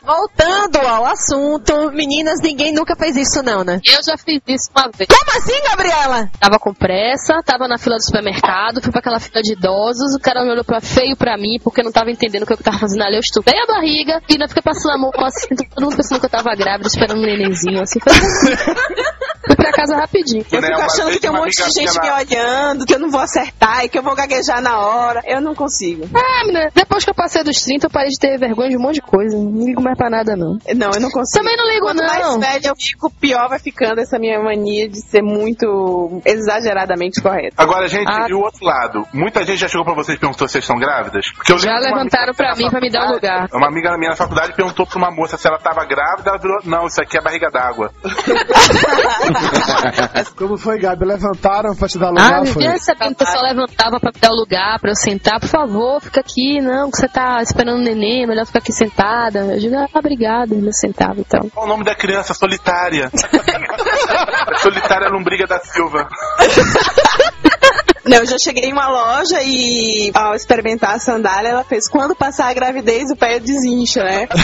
Voltando ao assunto, meninas, ninguém nunca fez isso não, né? Eu já fiz isso uma vez. Como assim, Gabriela? Tava com pressa, tava na fila do supermercado, fui pra aquela fila de idosos, o cara olhou pra feio pra mim, porque não tava entendendo o que eu tava fazendo ali. Eu estupei a barriga e ainda fiquei passando a mão assim, todo mundo pensando que eu tava grávida, esperando um nenenzinho, assim. Foi [LAUGHS] Fui pra casa rapidinho. Eu Né, fico uma achando vez que tem um monte de gente me olhando, que eu não vou acertar e que eu vou gaguejar na hora. Eu não consigo. É, menina, depois que eu passei dos 30, eu parei de ter vergonha de um monte de coisa. Não ligo mais pra nada, não. Não, eu não consigo. Também não ligo, Quanto não. mais velha eu fico, pior vai ficando essa minha mania de ser muito exageradamente correta. Agora, gente, Ah. e o outro lado? Muita gente já chegou pra vocês e perguntou se vocês estão grávidas? Porque eu Já levantaram pra mim pra me dar um lugar. Uma amiga minha na faculdade perguntou pra uma moça se ela tava grávida, ela virou, não, isso aqui é barriga d'água. [LAUGHS] [LAUGHS] Como foi, Gabi? Levantaram pra te dar lugar, Ah, foi? vivia sabendo que o pessoal levantava pra me dar o lugar, pra eu sentar. Por favor, fica aqui, não, que você tá esperando o neném, melhor ficar aqui sentada. Eu digo, ah, obrigada, eu sentava então. Qual o nome da criança? Solitária. [LAUGHS] Solitária Lombriga da Silva. [LAUGHS] Não, eu já cheguei em uma loja e ao experimentar a sandália, ela fez quando passar a gravidez o pé desincha, né? [LAUGHS]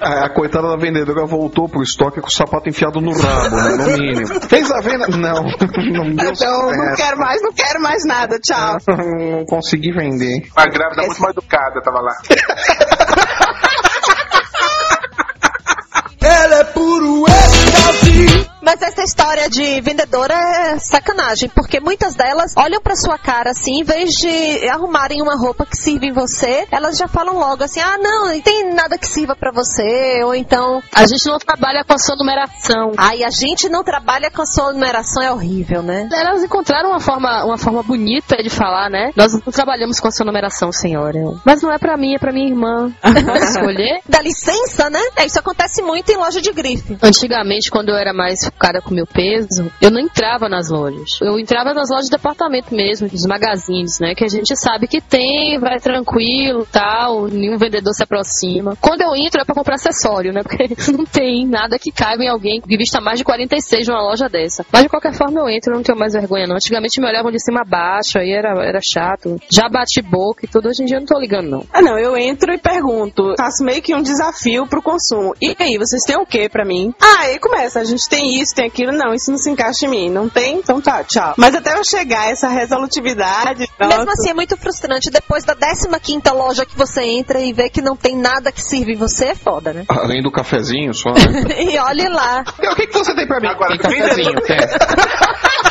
A, a coitada da vendedora voltou pro estoque com o sapato enfiado no rabo, né? No mínimo. [LAUGHS] Fez a venda? Não, [LAUGHS] não deu Então, não quero mais, não quero mais nada, tchau. Não consegui vender. Uma grávida muito mal educada tava lá. Ela é puro êxtase. Mas essa história de vendedora é sacanagem, porque muitas delas olham pra sua cara assim, em vez de arrumarem uma roupa que sirva em você, elas já falam logo assim: ah, não, não tem nada que sirva pra você, ou então. A gente não trabalha com a sua numeração. Ai, a gente não trabalha com a sua numeração, é horrível, né? Elas encontraram uma forma, uma forma bonita de falar, né? Nós não trabalhamos com a sua numeração, senhora. Mas não é pra mim, é pra minha irmã. [LAUGHS] Pode escolher? Dá licença, né? É, isso acontece muito em loja de grife. Antigamente, quando eu era mais focada com meu peso, eu não entrava nas lojas. Eu entrava nas lojas de departamento mesmo, dos magazines, né? Que a gente sabe que tem, vai tranquilo, tal, nenhum vendedor se aproxima. Quando eu entro é pra comprar acessório, né? [LAUGHS] Porque não tem nada que caiba em alguém que vista mais de 46 numa loja dessa. Mas de qualquer forma eu entro, não tenho mais vergonha não. Antigamente me olhavam de cima a baixo, aí era, era chato. Já bate boca e tudo, hoje em dia eu não tô ligando não. Ah, não, eu entro e pergunto. Faço meio que um desafio pro consumo. E aí, vocês têm o que pra mim? Ah, aí começa. A gente tem isso, tem aquilo. Não, isso não se encaixa em mim. Não tem? Então tá, tchau. Mas até eu chegar a essa resolutividade. Mesmo nossa. assim, é muito frustrante. Depois da 15 loja que você entra e vê que não tem nada que sirva em você, é foda, né? Além do cafezinho só. né? [LAUGHS] e olhe lá. o que, que você tem pra mim? Agora, tem cafezinho, quer? [LAUGHS]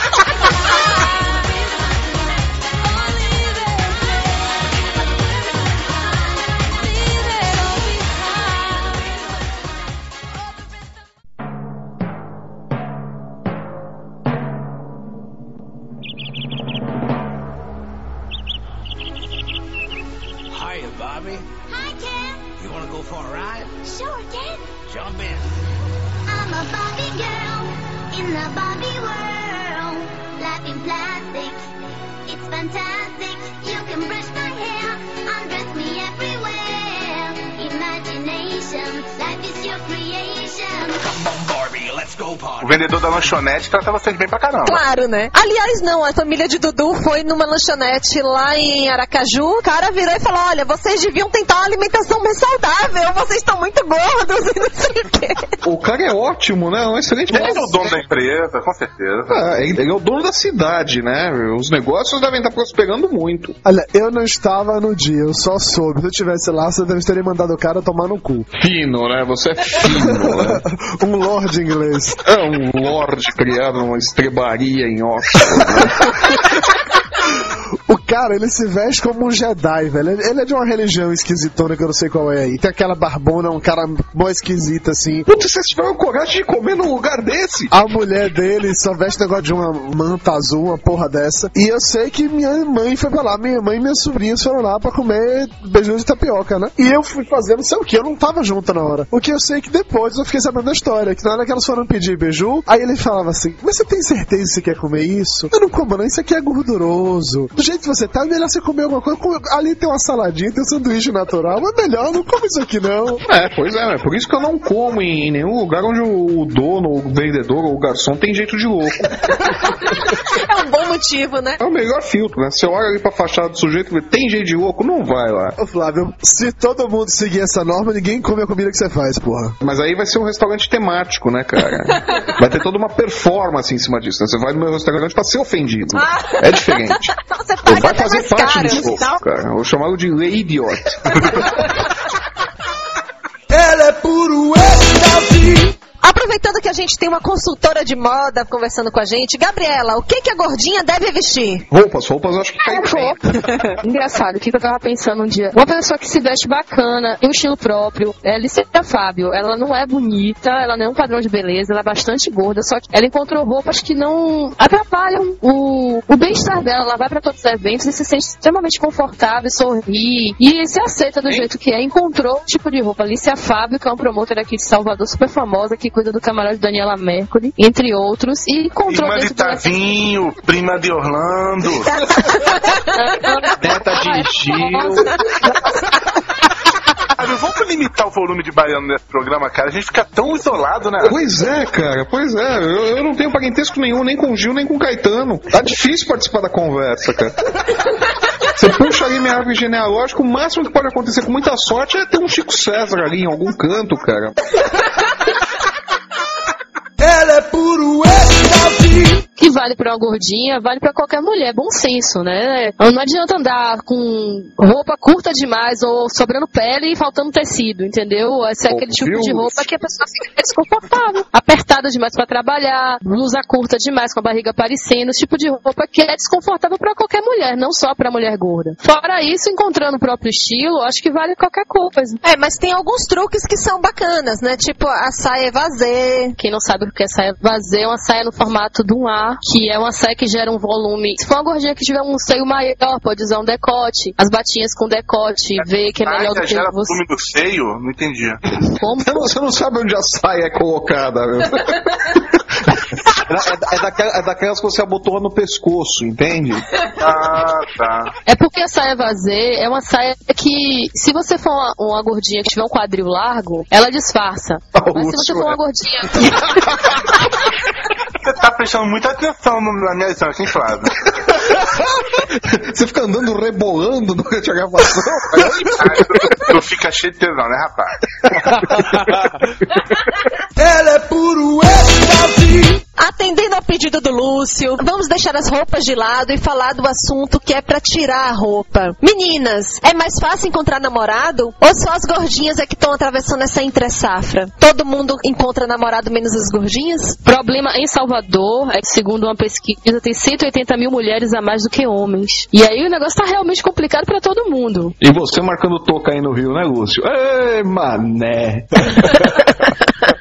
lanchonete trata vocês bem pra caramba. Claro, né? Aliás, não, a família de Dudu foi numa lanchonete lá em Aracaju. O cara virou e falou: Olha, vocês deviam tentar uma alimentação mais saudável, vocês estão muito gordos e não sei o quê. O cara é ótimo, né? Um excelente Ele é o dono da empresa, com certeza. Ah, ele é o dono da cidade, né? Os negócios devem estar prosperando muito. Olha, eu não estava no dia, eu só soube. Se eu tivesse lá, você deve ter mandado o cara tomar no cu. Fino, né? Você é fino, né? [LAUGHS] um lord inglês. É um lord criado numa estrebaria em Oxford. [LAUGHS] O cara, ele se veste como um Jedi, velho. Ele é de uma religião esquisitona que eu não sei qual é aí. Tem aquela barbona, um cara mó esquisito assim. Putz, vocês tiveram coragem de comer num lugar desse? A mulher dele só veste negócio de uma manta azul, uma porra dessa. E eu sei que minha mãe foi pra lá. Minha mãe e minhas sobrinhas foram lá pra comer beijinho de tapioca, né? E eu fui fazer não sei o que, eu não tava junto na hora. O que eu sei é que depois eu fiquei sabendo da história, que na hora que elas foram pedir beiju, aí ele falava assim, mas você tem certeza que você quer comer isso? Eu não como não, isso aqui é gorduroso. Do jeito que você tá, é melhor você comer alguma coisa. Ali tem uma saladinha, tem um sanduíche natural, mas melhor, não come isso aqui não. É, pois é, é por isso que eu não como em, nenhum lugar onde o dono, o vendedor ou o garçom tem jeito de louco. [LAUGHS] É um bom motivo, né? É o melhor filtro, né? Você olha ali pra fachada do sujeito e tem jeito de louco? Não vai lá. Ô Flávio, se todo mundo seguir essa norma, ninguém come a comida que você faz, porra. Mas aí vai ser um restaurante temático, né, cara? [LAUGHS] Vai ter toda uma performance em cima disso, né? Você vai no meu restaurante pra ser ofendido. É diferente. [LAUGHS] Você Vai até fazer mais parte caro. do escopo, cara. Eu vou chamá-lo de Ladiot. [LAUGHS] [LAUGHS] Ela é puro êxtase. Aproveitando que a gente tem uma consultora de moda conversando com a gente, Gabriela, o que, que a gordinha deve vestir? Roupas, roupas eu acho que cai bem. [LAUGHS] Engraçado, o que que eu tava pensando um dia? Uma pessoa que se veste bacana, tem um estilo próprio, é Alicia Fábio. Ela não é bonita, ela não é um padrão de beleza, ela é bastante gorda, só que ela encontrou roupas que não atrapalham o, o bem-estar dela. Ela vai pra todos os eventos e se sente extremamente confortável, sorri e se aceita do jeito que é. Encontrou um tipo de roupa. Alicia Fábio, que é uma promotora aqui de Salvador, super famosa, que cuida do camarote Daniela Mercury, entre outros, e encontrou Irmã de Tavinho, prima de Orlando. [LAUGHS] Neta de Gil. Vamos limitar o volume de baiano nesse programa, cara. A gente fica tão isolado, né? Pois é, cara, pois é. Eu, eu não tenho parentesco nenhum, nem com o Gil, nem com o Caetano. Tá difícil participar da conversa, cara. Você puxa ali minha árvore genealógica, o máximo que pode acontecer com muita sorte é ter um Chico César ali em algum canto, cara. É puro êxtase. Que vale pra uma gordinha, vale pra qualquer mulher, bom senso, né? Não adianta andar com roupa curta demais ou sobrando pele e faltando tecido, entendeu? Esse é aquele tipo de roupa que a pessoa fica desconfortável. Apertada demais pra trabalhar, blusa curta demais com a barriga aparecendo, esse tipo de roupa que é desconfortável pra qualquer mulher, não só pra mulher gorda. Fora isso, encontrando o próprio estilo, acho que vale qualquer coisa. É, mas tem alguns truques que são bacanas, né? Tipo a saia vazê. Quem não sabe o que é saia vazia, é uma saia no formato de um A, que é uma saia que gera um volume. Se for uma gordinha que tiver um seio maior, pode usar um decote. As batinhas com decote, ver que é melhor do que gera você. volume do seio? Não entendi. Como? Você não, você não sabe onde a saia é colocada, meu. [LAUGHS] É, da- é daquela- é daquelas que você abotoa no pescoço, entende? Ah, tá. É porque a saia vazê é uma saia que, se você for uma, uma gordinha que tiver um quadril largo, ela disfarça. [LAUGHS] Mas se você for uma gordinha. [LAUGHS] Tá prestando muita atenção na minha aqui, hein, Flávio? Você fica andando rebolando durante a gravação. [LAUGHS] tu, tu fica cheio de tesão, né, rapaz? [LAUGHS] Ela é puro êxtase. Atendendo ao pedido do Lúcio, vamos deixar as roupas de lado e falar do assunto que é pra tirar a roupa. Meninas, é mais fácil encontrar namorado? Ou só as gordinhas é que estão atravessando essa entre-safra? Todo mundo encontra namorado menos as gordinhas? Problema em Salvador é que, segundo uma pesquisa, tem 180 mil mulheres a mais do que homens. E aí o negócio tá realmente complicado pra todo mundo. E você marcando toca aí no Rio, né, Lúcio? Ê, mané. [LAUGHS]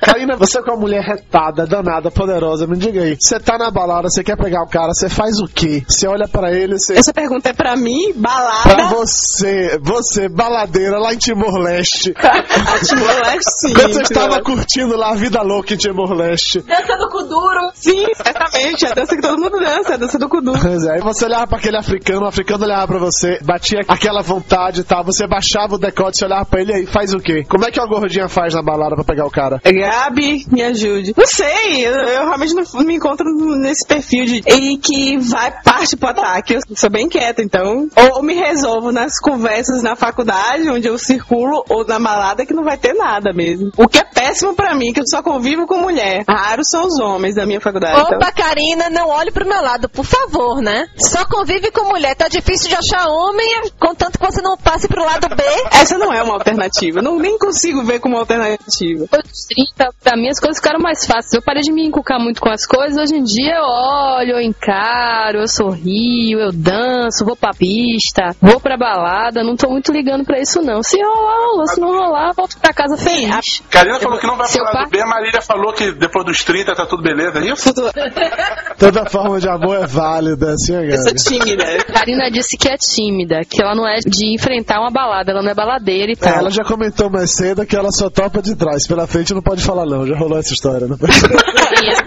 Karina, você que é uma mulher retada, danada, poderosa, me diga aí. Você tá na balada, você quer pegar o cara, você faz o quê? Você olha pra ele, você. Essa pergunta é pra mim, Pra balada. você, você, baladeira lá em Timor-Leste. [LAUGHS] Timor-Leste, sim. Quando você estava curtindo lá a vida louca em Timor-Leste. Dança do Kuduro. Sim, exatamente. É a dança que todo mundo dança, é a dança do Kudu. Pois é, aí você olhava pra aquele africano, o africano olhava pra você, batia aquela vontade e tal, você baixava o decote, você olhava pra ele e aí faz o quê? Como é que uma gordinha faz na balada pra pegar o cara? Graças Gabi, me ajude. Não sei, eu, eu realmente não me encontro nesse perfil de e que vai parte pro ataque. Eu sou bem quieta, então. Ou me resolvo nas conversas na faculdade, onde eu circulo, ou na balada, que não vai ter nada mesmo. O que é péssimo pra mim, que eu só convivo com mulher. Raros são os homens da minha faculdade. Opa, então. Karina, não olhe pro meu lado, por favor, né? Só convive com mulher. Tá difícil de achar homem, contanto que você não passe pro lado B. Essa não é uma alternativa. Não nem consigo ver como alternativa. Dos 30, pra mim as coisas ficaram mais fáceis. Eu parei de me encucar muito com as coisas. Hoje em dia eu olho, eu encaro, eu sorrio, eu danço, vou pra pista, vou pra balada. Não tô muito ligando pra isso, não. Se rolar, rola. Se não rolar, volto pra casa feliz. Karina falou que não vai Se eu falar par- do B, a Marília falou que depois dos 30 tá tudo beleza, é isso? [LAUGHS] Toda forma de amor é válida, assim, é, Gabi? tímida. Karina disse que é tímida, que ela não é de enfrentar uma balada, ela não é baladeira e É, tal. ela já comentou mais cedo que ela só topa de trás. Pela frente não pode falar, não. Já rolou essa história, né?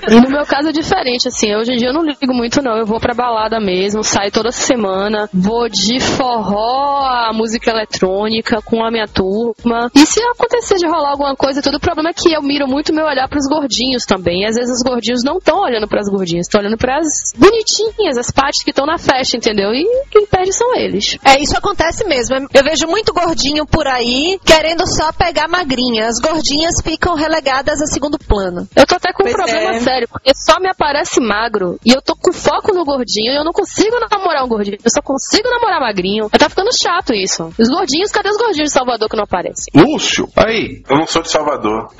E [LAUGHS] no meu caso é diferente, assim, hoje em dia eu não ligo muito não, eu vou pra balada mesmo, saio toda semana, vou de forró a música eletrônica com a minha turma. E se acontecer de rolar alguma coisa, tudo o problema é que eu miro muito meu olhar pros gordinhos também. E às vezes os gordinhos não estão olhando pras gordinhas, estão olhando pras bonitinhas, as partes que estão na festa, entendeu? E quem perde são eles. É, isso acontece mesmo. Eu vejo muito gordinho por aí querendo só pegar magrinha. As gordinhas ficam relegadas a segundo plano. Eu tô até com um Pois problema é. sério, porque só me aparece magro e eu tô com foco no gordinho e eu não consigo namorar um gordinho, eu só consigo namorar magrinho. Tá ficando chato isso. Os gordinhos, cadê os gordinhos de Salvador que não aparecem? Lúcio, aí. Eu não sou de Salvador. [LAUGHS]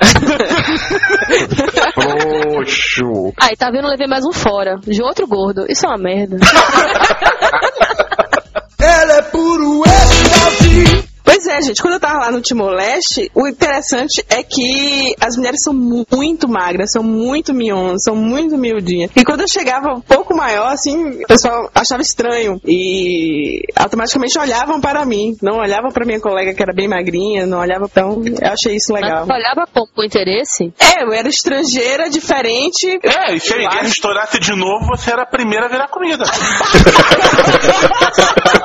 Frouxo. Aí, tá vendo? Eu levei mais um fora, de outro gordo. Isso é uma merda. [LAUGHS] Ela é puro êxtase. Pois é, gente, quando eu tava lá no Timor-Leste, o interessante é que as mulheres são mu- muito magras, são muito mionas, são muito miudinhas. E quando eu chegava um pouco maior, assim, o pessoal achava estranho. E automaticamente olhavam para mim. Não olhavam para minha colega que era bem magrinha, não olhavam. Então, eu achei isso legal. Mas olhava como com interesse? É, eu era estrangeira, diferente. É, e se acho- estourasse de novo, você era a primeira a virar comida. [LAUGHS]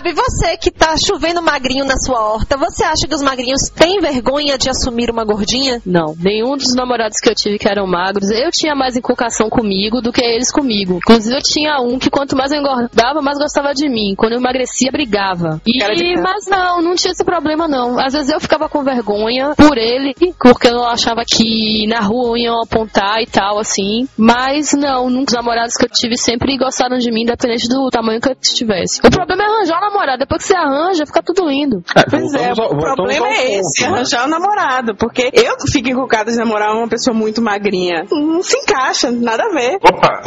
Gabi, você que tá chovendo magrinho na sua horta, você acha que os magrinhos têm vergonha de assumir uma gordinha? Não, nenhum dos namorados que eu tive que eram magros, eu tinha mais inculcação comigo do que eles comigo. Inclusive eu tinha um que quanto mais eu engordava, mais gostava de mim. Quando eu emagrecia, brigava. E, mas não, não tinha esse problema não. Às vezes eu ficava com vergonha por ele, porque eu achava que na rua iam apontar e tal, assim. Mas não, nunca os namorados que eu tive sempre gostaram de mim, independente do tamanho que eu tivesse. O problema é arranjar namorado. Depois que você arranja, fica tudo lindo. Pois é, o problema é esse, arranjar um namorado. Porque eu fico encucada de namorar uma pessoa muito magrinha. Não se encaixa, nada a ver. Opa!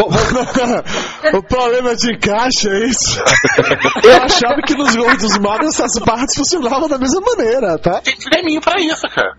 [LAUGHS] o problema de encaixe é isso. [LAUGHS] Eu achava que nos gordos magros essas partes funcionavam da mesma maneira, tá? Tem creminho pra isso, cara.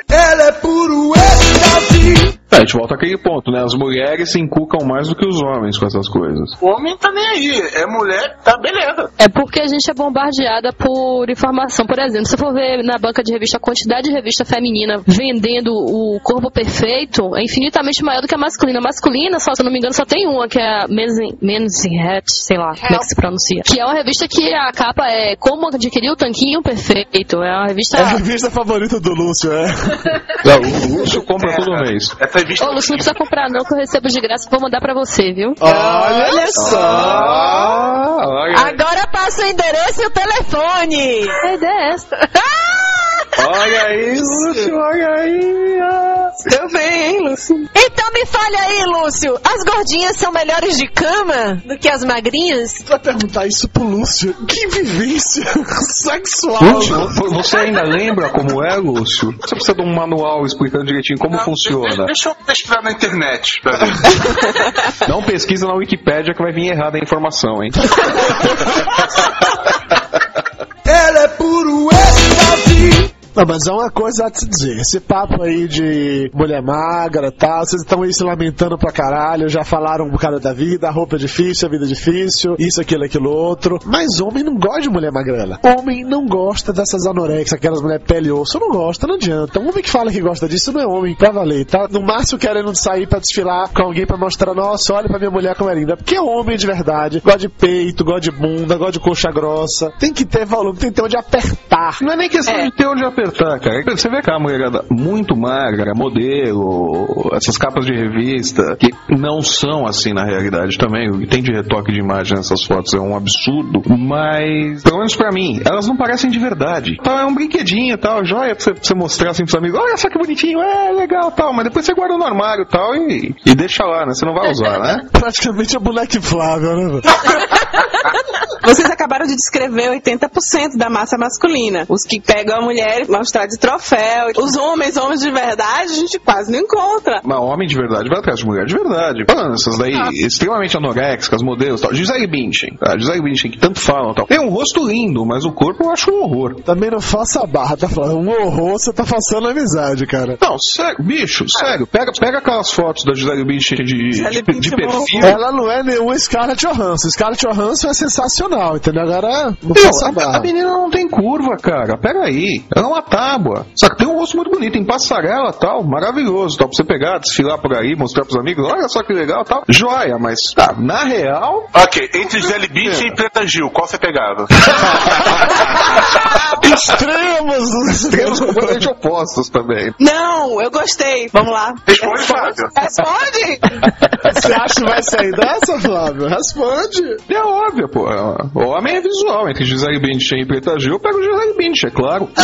[LAUGHS] Ela é puro êxtase. É, a gente volta àquele ponto, né? As mulheres se inculcam mais do que os homens com essas coisas. O homem tá nem aí. É mulher, tá beleza. É porque a gente é bombardeada por informação. Por exemplo, se você for ver na banca de revista a quantidade de revista feminina vendendo o corpo perfeito é infinitamente maior do que a masculina. A masculina, só, se eu não me engano, só tem uma, que é a Men's in Hat, sei lá como é que se pronuncia. Que é uma revista que a capa é Como Adquirir o Tanquinho Perfeito. É uma revista... É a revista favorita do Lúcio, é. [LAUGHS] Não, [LAUGHS] o Lúcio compra todo mês. Essa revista. Ô, Lúcio, não precisa comprar não, que eu recebo de graça e vou mandar pra você, viu? Olha olha, Agora passa o endereço e o telefone. A ideia é essa. [LAUGHS] olha aí, Lúcio, olha aí. Deu bem, hein, Lúcio? Então me fale aí, Lúcio. As gordinhas são melhores de cama do que as magrinhas? Vai perguntar isso pro Lúcio. Que vivência [LAUGHS] sexual. Lúcio, vo- você ainda lembra como é, Lúcio? Você precisa de um manual explicando direitinho como Não, funciona. Deixa eu pesquisar na internet pra ver. [LAUGHS] Não pesquisa na Wikipédia que vai vir errada a informação, hein? [LAUGHS] Ela é puro. Não, mas é uma coisa a te dizer. Esse papo aí de mulher magra e tal, vocês estão aí se lamentando pra caralho, já falaram um bocado da vida, a roupa é difícil, a vida é difícil, isso, aquilo, aquilo outro. Mas homem não gosta de mulher magrela. Homem não gosta dessas anorexas, aquelas mulher pele e osso, não gosta, não adianta. Um homem que fala que gosta disso não é homem, pra valer, tá? No máximo querendo sair pra desfilar com alguém pra mostrar, nossa, olha pra minha mulher como é linda. Porque é homem de verdade, gosta de peito, gosta de bunda, gosta de coxa grossa. Tem que ter volume, tem que ter onde apertar. Não é nem questão de ter onde apertar, cara. Você vê aquela mulherada muito magra, modelo, essas capas de revista, que não são assim na realidade também. O que tem de retoque de imagem nessas fotos é um absurdo, mas, pelo menos pra mim, elas não parecem de verdade. Então é um brinquedinho e tal, joia pra você, mostrar assim pros amigos: olha só que bonitinho, é legal tal, mas depois você guarda no armário e tal e, deixa lá, né? Você não vai usar, né? [LAUGHS] Praticamente a boneca inflável, né? Vocês acabaram de descrever 80% da massa masculina. Os que pegam a mulher e mostrar de troféu. Os homens, homens de verdade, a gente quase não encontra. Mas homem de verdade vai atrás de mulher de verdade. Mano, essas daí extremamente anorexicas, modelos e tal. Gisele Bündchen, tá? Gisele Bündchen, que tanto falam e tal. Tem um rosto lindo, mas o corpo eu acho um horror. Também não faça a barra, tá falando um horror, você tá passando amizade, cara. Não, sério, bicho, sério. Pega, pega aquelas fotos da Gisele Bündchen de, de, Gisele de Bündchen perfil. Ela não é nenhuma Scarlett Johansson. Scarlett Johansson é sensacional, entendeu? Agora, não Meu, faça a a, a barra. menina não tem curva, cara. Pega aí. Ela é uma tábua. Só que tem um rosto muito bonito, em passarela tal, maravilhoso, tal, pra você pegar, desfilar por aí, mostrar pros amigos, olha só que legal tal. Joia, mas tá, na real. Ok, entre Gisele Bündchen e Preta Gil, qual você pegava? [LAUGHS] Extremos! Extremos completamente opostos também. Não, eu gostei. Vamos lá. Responde, Fábio. Responde! Você acha que vai sair dessa, Flávio? Responde. É óbvio, pô. O homem é visual. Entre Gisele Bündchen e Preta Gil, eu pego Gisele Bündchen, é claro. [LAUGHS]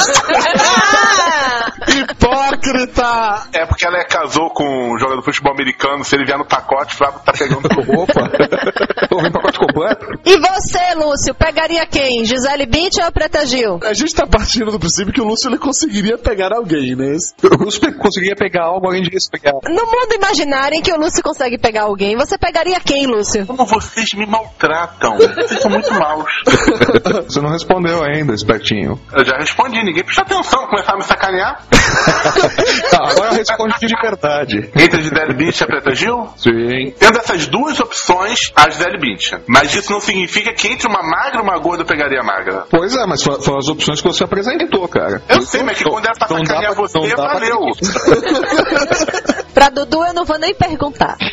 ah! [LAUGHS] Hipócrita! É porque ela é, casou com um jogador de futebol americano, se ele vier no pacote, o Flávio tá pegando Opa! [LAUGHS] Tô vendo pacote completo? E você, Lúcio, pegaria quem? Gisele Bündchen ou Preta Gil? A gente tá partindo do princípio que o Lúcio ele conseguiria pegar alguém, né? O pe- conseguiria pegar algo além disso pegar. No mundo imaginário em que o Lúcio consegue pegar alguém, você pegaria quem, Lúcio? Como vocês me maltratam. Vocês são muito maus. [LAUGHS] Você não respondeu ainda, espertinho. Eu já respondi, ninguém presta atenção, começar a me sacanear. [LAUGHS] Tá, agora eu respondi de verdade. Entre Gisele Bündchen e a Preta Gil? Sim. Tendo essas duas opções, a Gisele Bündchen. Mas isso não significa que entre uma magra e uma gorda eu pegaria a magra. Pois é, mas foram foram as opções que você apresentou, cara. Eu sei, mas que quando era pra dá sacanear pra- você, não dá pra valeu. [LAUGHS] Pra Dudu eu não vou nem perguntar. [LAUGHS]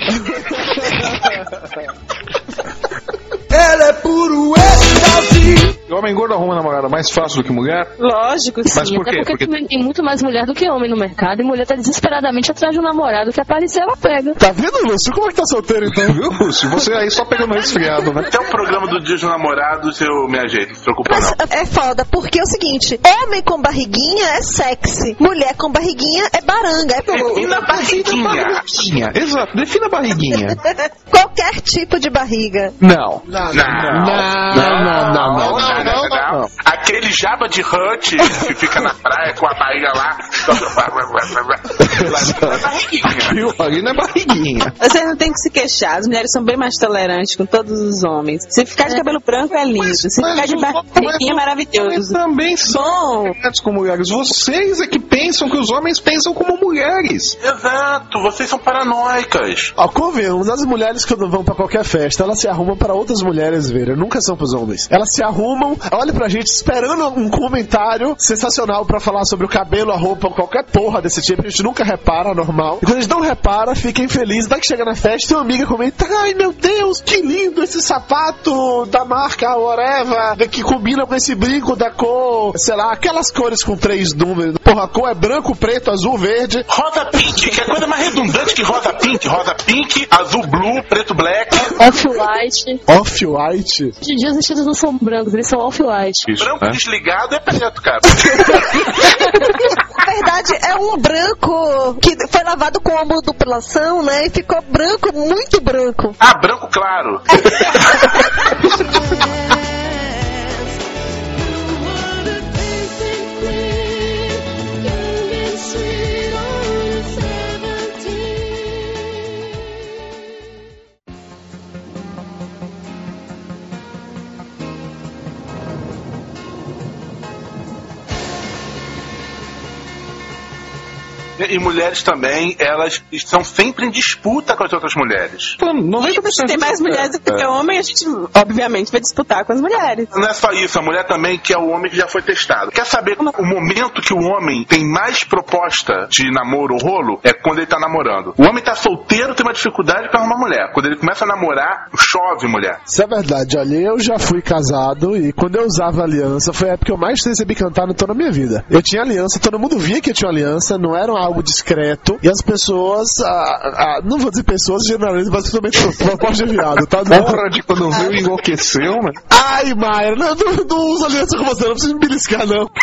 Ela é puro êxtase. Homem gordo arruma namorada mais fácil do que mulher? Lógico, Mas Sim, por até quê? porque, Porque- tem muito mais mulher do que homem no mercado e mulher tá desesperadamente atrás de um namorado que aparecer, ela pega. Tá vendo, Lúcio? Como é que tá solteiro então? Viu, Russo? Você aí só pegando resfriado, né? Até o programa do Dia dos Namorados eu me ajeito, não se preocupa Mas não. é foda, porque é o seguinte: homem com barriguinha é sexy, mulher com barriguinha é baranga. É Defina a barriguinha. Barriguinha. Exato, defina a barriguinha. qualquer tipo de barriga. Não. Não, Não, não, não, não, não. não, não, não. Aquele jaba de Hut que fica na praia com a barriga lá. Lá é barriguinha. Ali não é barriguinha. Vocês não tem que se queixar, as mulheres são bem mais tolerantes com todos os homens. Se ficar de cabelo branco é lindo, se Mas ficar de barriguinha é maravilhoso. também são mulheres como mulheres. Vocês é que pensam que os homens pensam como mulheres. Exato, vocês são paranoicas. Ó, convenhamos, as mulheres quando vão pra qualquer festa, elas se arrumam para outras mulheres verem, nunca são pros homens. Elas se arrumam, olham pra gente esperando um comentário sensacional pra falar sobre o cabelo, a roupa, qualquer porra desse tipo, a gente nunca repara, normal. E quando a gente não repara, fica infeliz, vai que chega na festa uma amiga comenta, ai meu Deus, que lindo esse sapato da marca whatever, que combina com esse brinco da cor, sei lá, aquelas cores com três números. Porra, a cor é branco, preto, azul, verde. Rosa pink, que é coisa mais redundante que rosa pink. Rosa pink, azul blue, preto black. Off-white. Off-white. Hoje em dia os vestidos não são brancos, eles são off-white. Branco desligado é preto, cara. Na verdade, é um branco que foi lavado com a modulação, né? E ficou branco, muito branco. Ah, branco claro. [LAUGHS] [LAUGHS] E mulheres também, elas estão sempre em disputa com as outras mulheres. Se tem mais mulheres do que É. homem, a gente, obviamente, vai disputar com as mulheres. Não é só isso, a mulher também que é o homem que já foi testado. Quer saber o momento que o homem tem mais proposta de namoro ou rolo? É quando ele tá namorando. O homem tá solteiro, tem uma dificuldade pra arrumar mulher. Quando ele começa a namorar, chove mulher. Isso é verdade, olha, eu já fui casado e quando eu usava aliança foi a época que eu mais recebi cantar em toda a minha vida. Eu tinha aliança, todo mundo via que eu tinha aliança, não era algo discreto e as pessoas, ah, ah, não vou dizer pessoas, generalizo, mas principalmente proposta de viado, tá? [LAUGHS] Porra de quando viu enlouqueceu, né? Ai, Mayra, não, não, não uso aliança com você, não precisa me beliscar, não. [LAUGHS]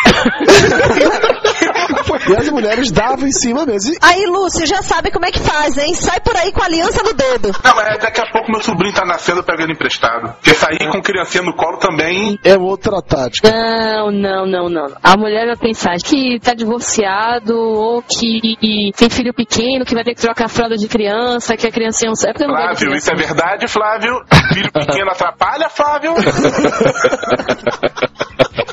e as mulheres davam em cima mesmo. Aí, Lúcio, já sabe como é que faz, hein? Sai por aí com a aliança no dedo. Não, mas daqui a pouco meu sobrinho tá nascendo, ele emprestado. Porque sair com criancinha no colo também. É outra tática. Não, não, não, não. A mulher vai pensar que tá divorciado ou que tem filho pequeno, que vai ter que trocar a fralda de criança, que a criança é um... É de Flávio, isso é verdade, Flávio? Filho pequeno [LAUGHS] atrapalha, Flávio? [LAUGHS]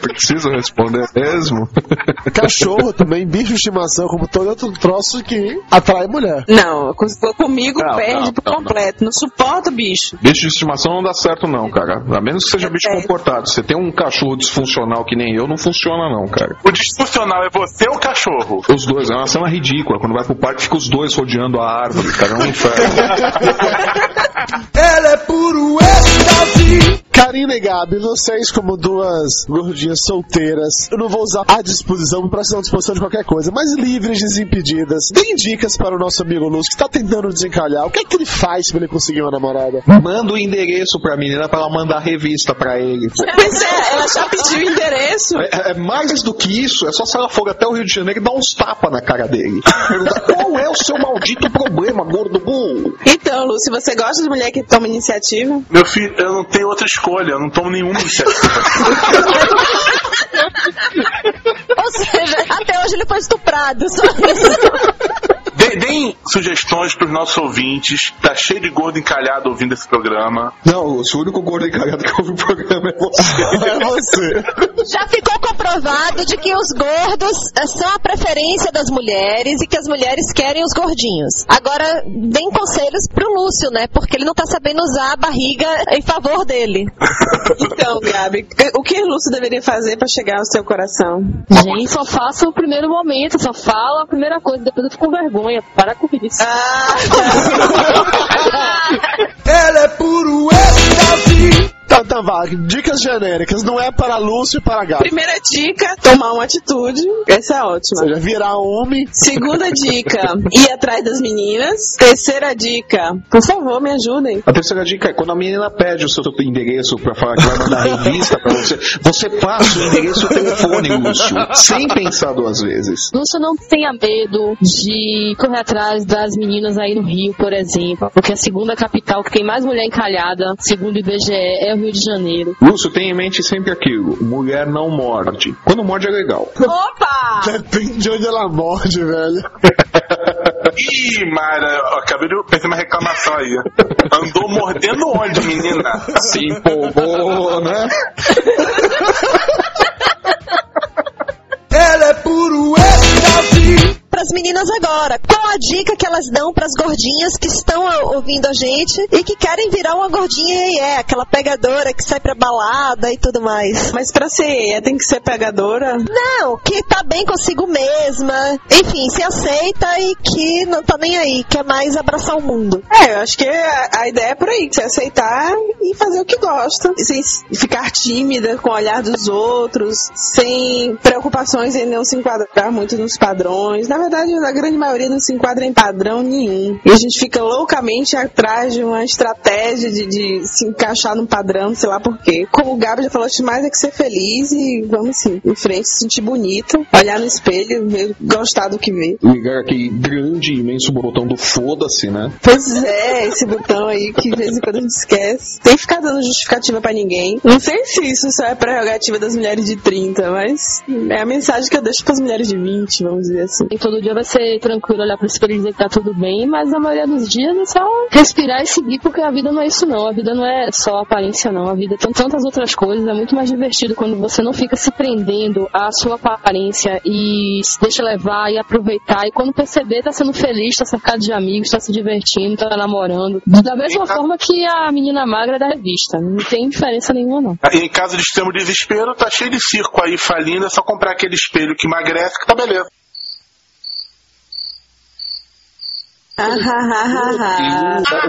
Preciso responder mesmo? [LAUGHS] Cachorro também, bicho de estimação, como todo outro troço que atrai mulher. Não, com- comigo Não, perde não, por não, completo. Não suporto bicho. Bicho de estimação não dá certo não, cara. A menos que seja bicho comportado. Você tem um cachorro disfuncional que nem eu, não funciona não, cara. O disfuncional é você ou o cachorro? Os dois, é uma cena ridícula. Quando vai pro parque, fica os dois rodeando a árvore, cara. É um inferno. [LAUGHS] Ela é puro êxtase. Karina e Gabi, vocês como duas gordinhas solteiras, eu não vou usar a disposição pra ser à disposição de qualquer coisa, mas livres, desimpedidas, deem dicas para o nosso amigo Lúcio que tá tentando desencalhar. O que é que ele faz pra ele conseguir uma namorada? Manda o endereço pra menina pra ela mandar revista pra ele. Pois é, ela já pediu o endereço. É, é mais do que isso, é só se ela for até o Rio de Janeiro e dar uns tapas na cara dele. Perguntar, qual é o seu maldito problema, gordo burro? Então, Lu, se você gosta de mulher que toma iniciativa, Meu filho, eu não tenho outra escolha, eu não tomo nenhuma iniciativa. [LAUGHS] Ou seja, até hoje ele foi estuprado. Só isso. [LAUGHS] Deem sugestões pros nossos ouvintes. Tá cheio de gordo encalhado ouvindo esse programa. Não, o único gordo encarregado que ouve o programa é você. [LAUGHS] É você. Já ficou comprovado de que os gordos eh, são a preferência das mulheres e que as mulheres querem os gordinhos. Agora, deem conselhos pro Lúcio, né? Porque ele não tá sabendo usar a barriga em favor dele. [LAUGHS] então, Gabi, o que o Lúcio deveria fazer pra chegar ao seu coração? Gente, só faça o primeiro momento, só fala a primeira coisa, depois eu fico com vergonha. Para com isso. [LAUGHS] Ela é puro êxtase. Tá, tá, vá. Dicas genéricas, não é para Lúcio e para Gabi. Primeira dica, tomar uma atitude. Essa é ótima. Ou seja, virar homem. Segunda dica, ir atrás das meninas. Terceira dica, por favor, me ajudem. A terceira dica é quando a menina pede o seu endereço pra falar que vai mandar [LAUGHS] revista pra você, você passa o endereço e o telefone, Lúcio, sem pensar duas vezes. Lúcio, não tenha medo de correr atrás das meninas aí no Rio, por exemplo, porque a segunda capital que tem mais mulher encalhada, segundo o IBGE, é o Rio de Janeiro. Lúcio, tenha em mente sempre aquilo: mulher não morde. Quando morde é legal. Opa! Depende de onde ela morde, velho. Ih, Mara, acabei de pensar uma reclamação aí. Andou mordendo onde, menina? Se empolgou, né? Ela é puro êxtase. Pras meninas agora, qual a dica que elas dão pras gordinhas que estão ouvindo a gente e que querem virar uma gordinha e é aquela pegadora que sai pra balada e tudo mais? Mas pra ser tem que ser pegadora? Não, que tá bem consigo mesma, enfim, se aceita e que não tá nem aí, quer mais abraçar o mundo. É, eu acho que a, a ideia é por aí, que você aceitar e fazer o que gosta. Sem ficar tímida com o olhar dos outros, sem preocupações em não se enquadrar muito nos padrões. Na verdade, a grande maioria não se enquadra em padrão nenhum. E a gente fica loucamente atrás de uma estratégia de, de se encaixar num padrão, sei lá por quê. Como o Gabi já falou, acho mais é que ser feliz e vamos assim, em frente, se sentir bonita, olhar no espelho, ver, gostar do que vê. Ligar aquele grande, imenso botão do foda-se, né? Pois é, esse botão aí que de vez em quando a gente esquece. Tem que ficar dando justificativa pra ninguém. Não sei se isso só é prerrogativa das mulheres de 30, mas é a mensagem que eu deixo pras mulheres de 20, vamos dizer assim. E todo dia vai ser tranquilo, olhar pro espelho e dizer que tá tudo bem, mas na maioria dos dias é só respirar e seguir, porque a vida não é isso não. A vida não é só aparência não. A vida tem tantas outras coisas. É muito mais divertido quando você não fica se prendendo à sua aparência e se deixa levar e aproveitar. E quando perceber, tá sendo feliz, tá cercado de amigos, tá se divertindo, tá namorando. Da mesma forma que a menina magra da revista. Não tem diferença nenhuma não. E em caso de extremo desespero, tá cheio de circo aí falindo, é só comprar aquele espelho que emagrece que tá beleza.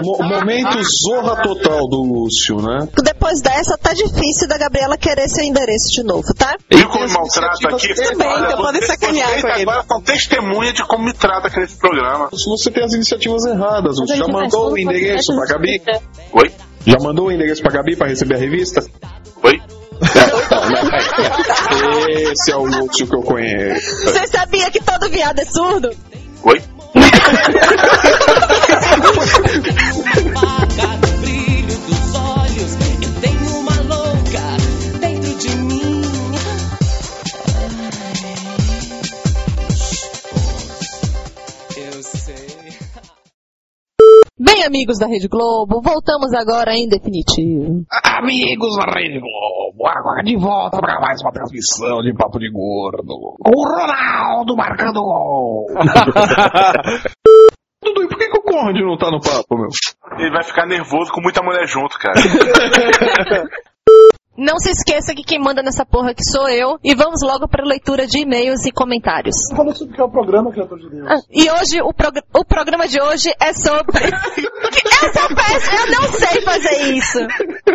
O momento zorra total do Lúcio, né? Depois dessa, tá difícil da Gabriela querer seu endereço de novo, tá? Viu como me maltrata aqui? Também, Olha, então podem sacanear com ele. agora são testemunha de como me trata aqui nesse programa. Se você tem as iniciativas erradas, você já mandou o endereço pra Gabi? Oi? Já mandou o endereço pra Gabi pra receber a revista? Oi? [LAUGHS] Esse é o Lúcio que eu conheço. Você sabia que todo viado é surdo? Oi? Bem, amigos da Rede Globo, voltamos agora em definitivo. Amigos da Rede Globo, agora de volta para mais uma transmissão de Papo de Gordo. O Ronaldo marcando gol. [LAUGHS] Dudu, e por que, que o Conde não tá no papo, meu? Ele vai ficar nervoso com muita mulher junto, cara. [LAUGHS] Não se esqueça que quem manda nessa porra aqui sou eu. E vamos logo para a leitura de e-mails e comentários. Falou sobre o que é o programa, criatura de Deus. Ah, e hoje, o, prog- o programa de hoje é sobre. eu sou péssima, eu não sei fazer isso.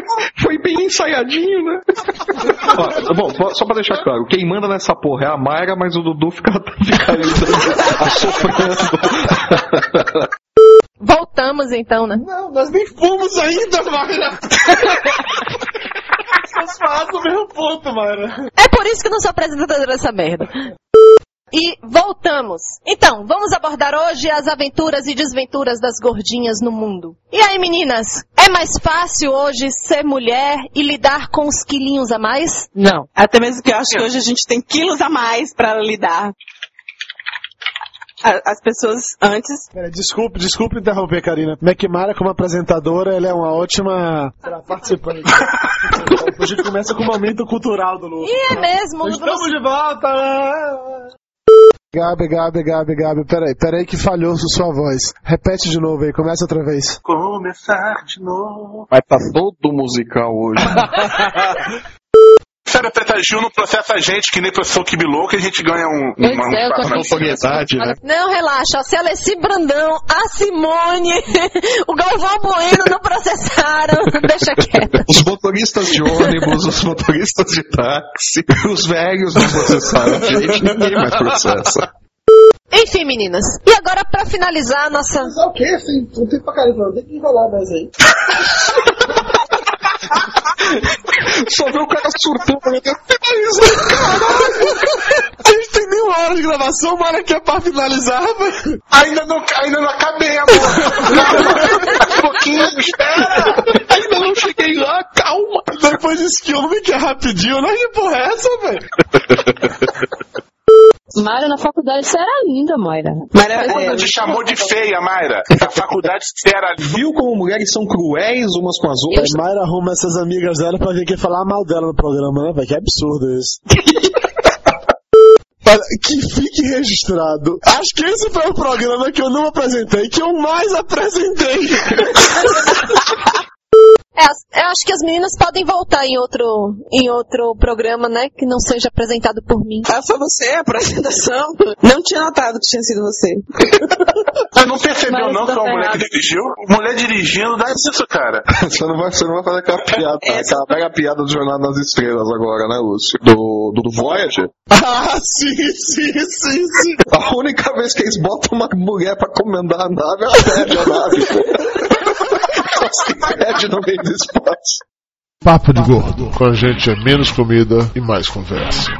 [LAUGHS] Foi bem ensaiadinho, né? [LAUGHS] Ó, bom, só pra deixar claro, quem manda nessa porra é a Mayra, mas o Dudu fica, [LAUGHS] fica ali assoprando. Voltamos então, né? Não, nós nem fomos ainda, Mayra. Vamos falar do mesmo ponto, Mayra. É por isso que eu não sou apresentadora dessa merda. E voltamos. Então, vamos abordar hoje as aventuras e desventuras das gordinhas no mundo. E aí, meninas? É mais fácil hoje ser mulher e lidar com os quilinhos a mais? Não. Até mesmo que eu acho que hoje a gente tem quilos a mais pra lidar. As pessoas antes. Pera, desculpe, desculpe interromper, Karina. McMara, como apresentadora, ela é uma ótima sei lá, participante. [LAUGHS] a gente começa com o momento cultural do Lu. E é mesmo. Estamos de volta! Gabi, Gabi, Gabi, Gabi, peraí, peraí que falhou sua voz. Repete de novo aí, começa outra vez. Começar de novo. Vai tá todo musical hoje. [LAUGHS] Sério, a Preta Gil não processa a gente que nem professor Kibilou, que a gente ganha um, uma, é, eu tô uma notoriedade, né? Não, relaxa. Se a Alessi Brandão, a Simone, [LAUGHS] o Galvão Bueno não processaram, [LAUGHS] deixa quieto. Os motoristas de ônibus, os motoristas de táxi, os velhos não processaram a gente, ninguém mais processa. Enfim, meninas. E agora, pra finalizar a nossa... o quê? Sim, não tem pra caramba, não tem que enrolar mais aí. [LAUGHS] Só vê o cara surtando, meu Deus. A gente tem nem uma hora de gravação, uma hora que é pra finalizar, velho. Ainda não, ainda não acabei, amor. um pouquinho, espera. Ainda não cheguei lá, calma. Depois disse que homem que é rapidinho, não que porra é essa, velho? Mayra, na faculdade você era linda, Mayra. Mayra te chamou de feia, Mayra. Na faculdade você era Viu como mulheres são cruéis umas com as A outras? Mayra arruma essas amigas dela pra vir aqui falar mal dela no programa, né, velho? Que absurdo isso. [LAUGHS] Que fique registrado. Acho que esse foi o programa que eu não apresentei, que eu mais apresentei. [LAUGHS] É, eu acho que as meninas podem voltar em outro, em outro programa, né? Que não seja apresentado por mim. Ah, foi você a apresentação? Não tinha notado que tinha sido você. Você não percebeu Mas não que uma mulher que dirigiu? Mulher dirigindo dá isso, cara. [LAUGHS] Você não vai, você não vai fazer aquela piada, aquela mega piada do Jornada nas Estrelas agora, né, Lúcio? Do, do, do Voyager? [LAUGHS] ah, sim, sim, sim, sim. A única vez que eles botam uma mulher pra comandar a nave, ela perde a nave, costa e pede no meio do espaço. Papo de gordo. Com a gente é menos comida e mais conversa.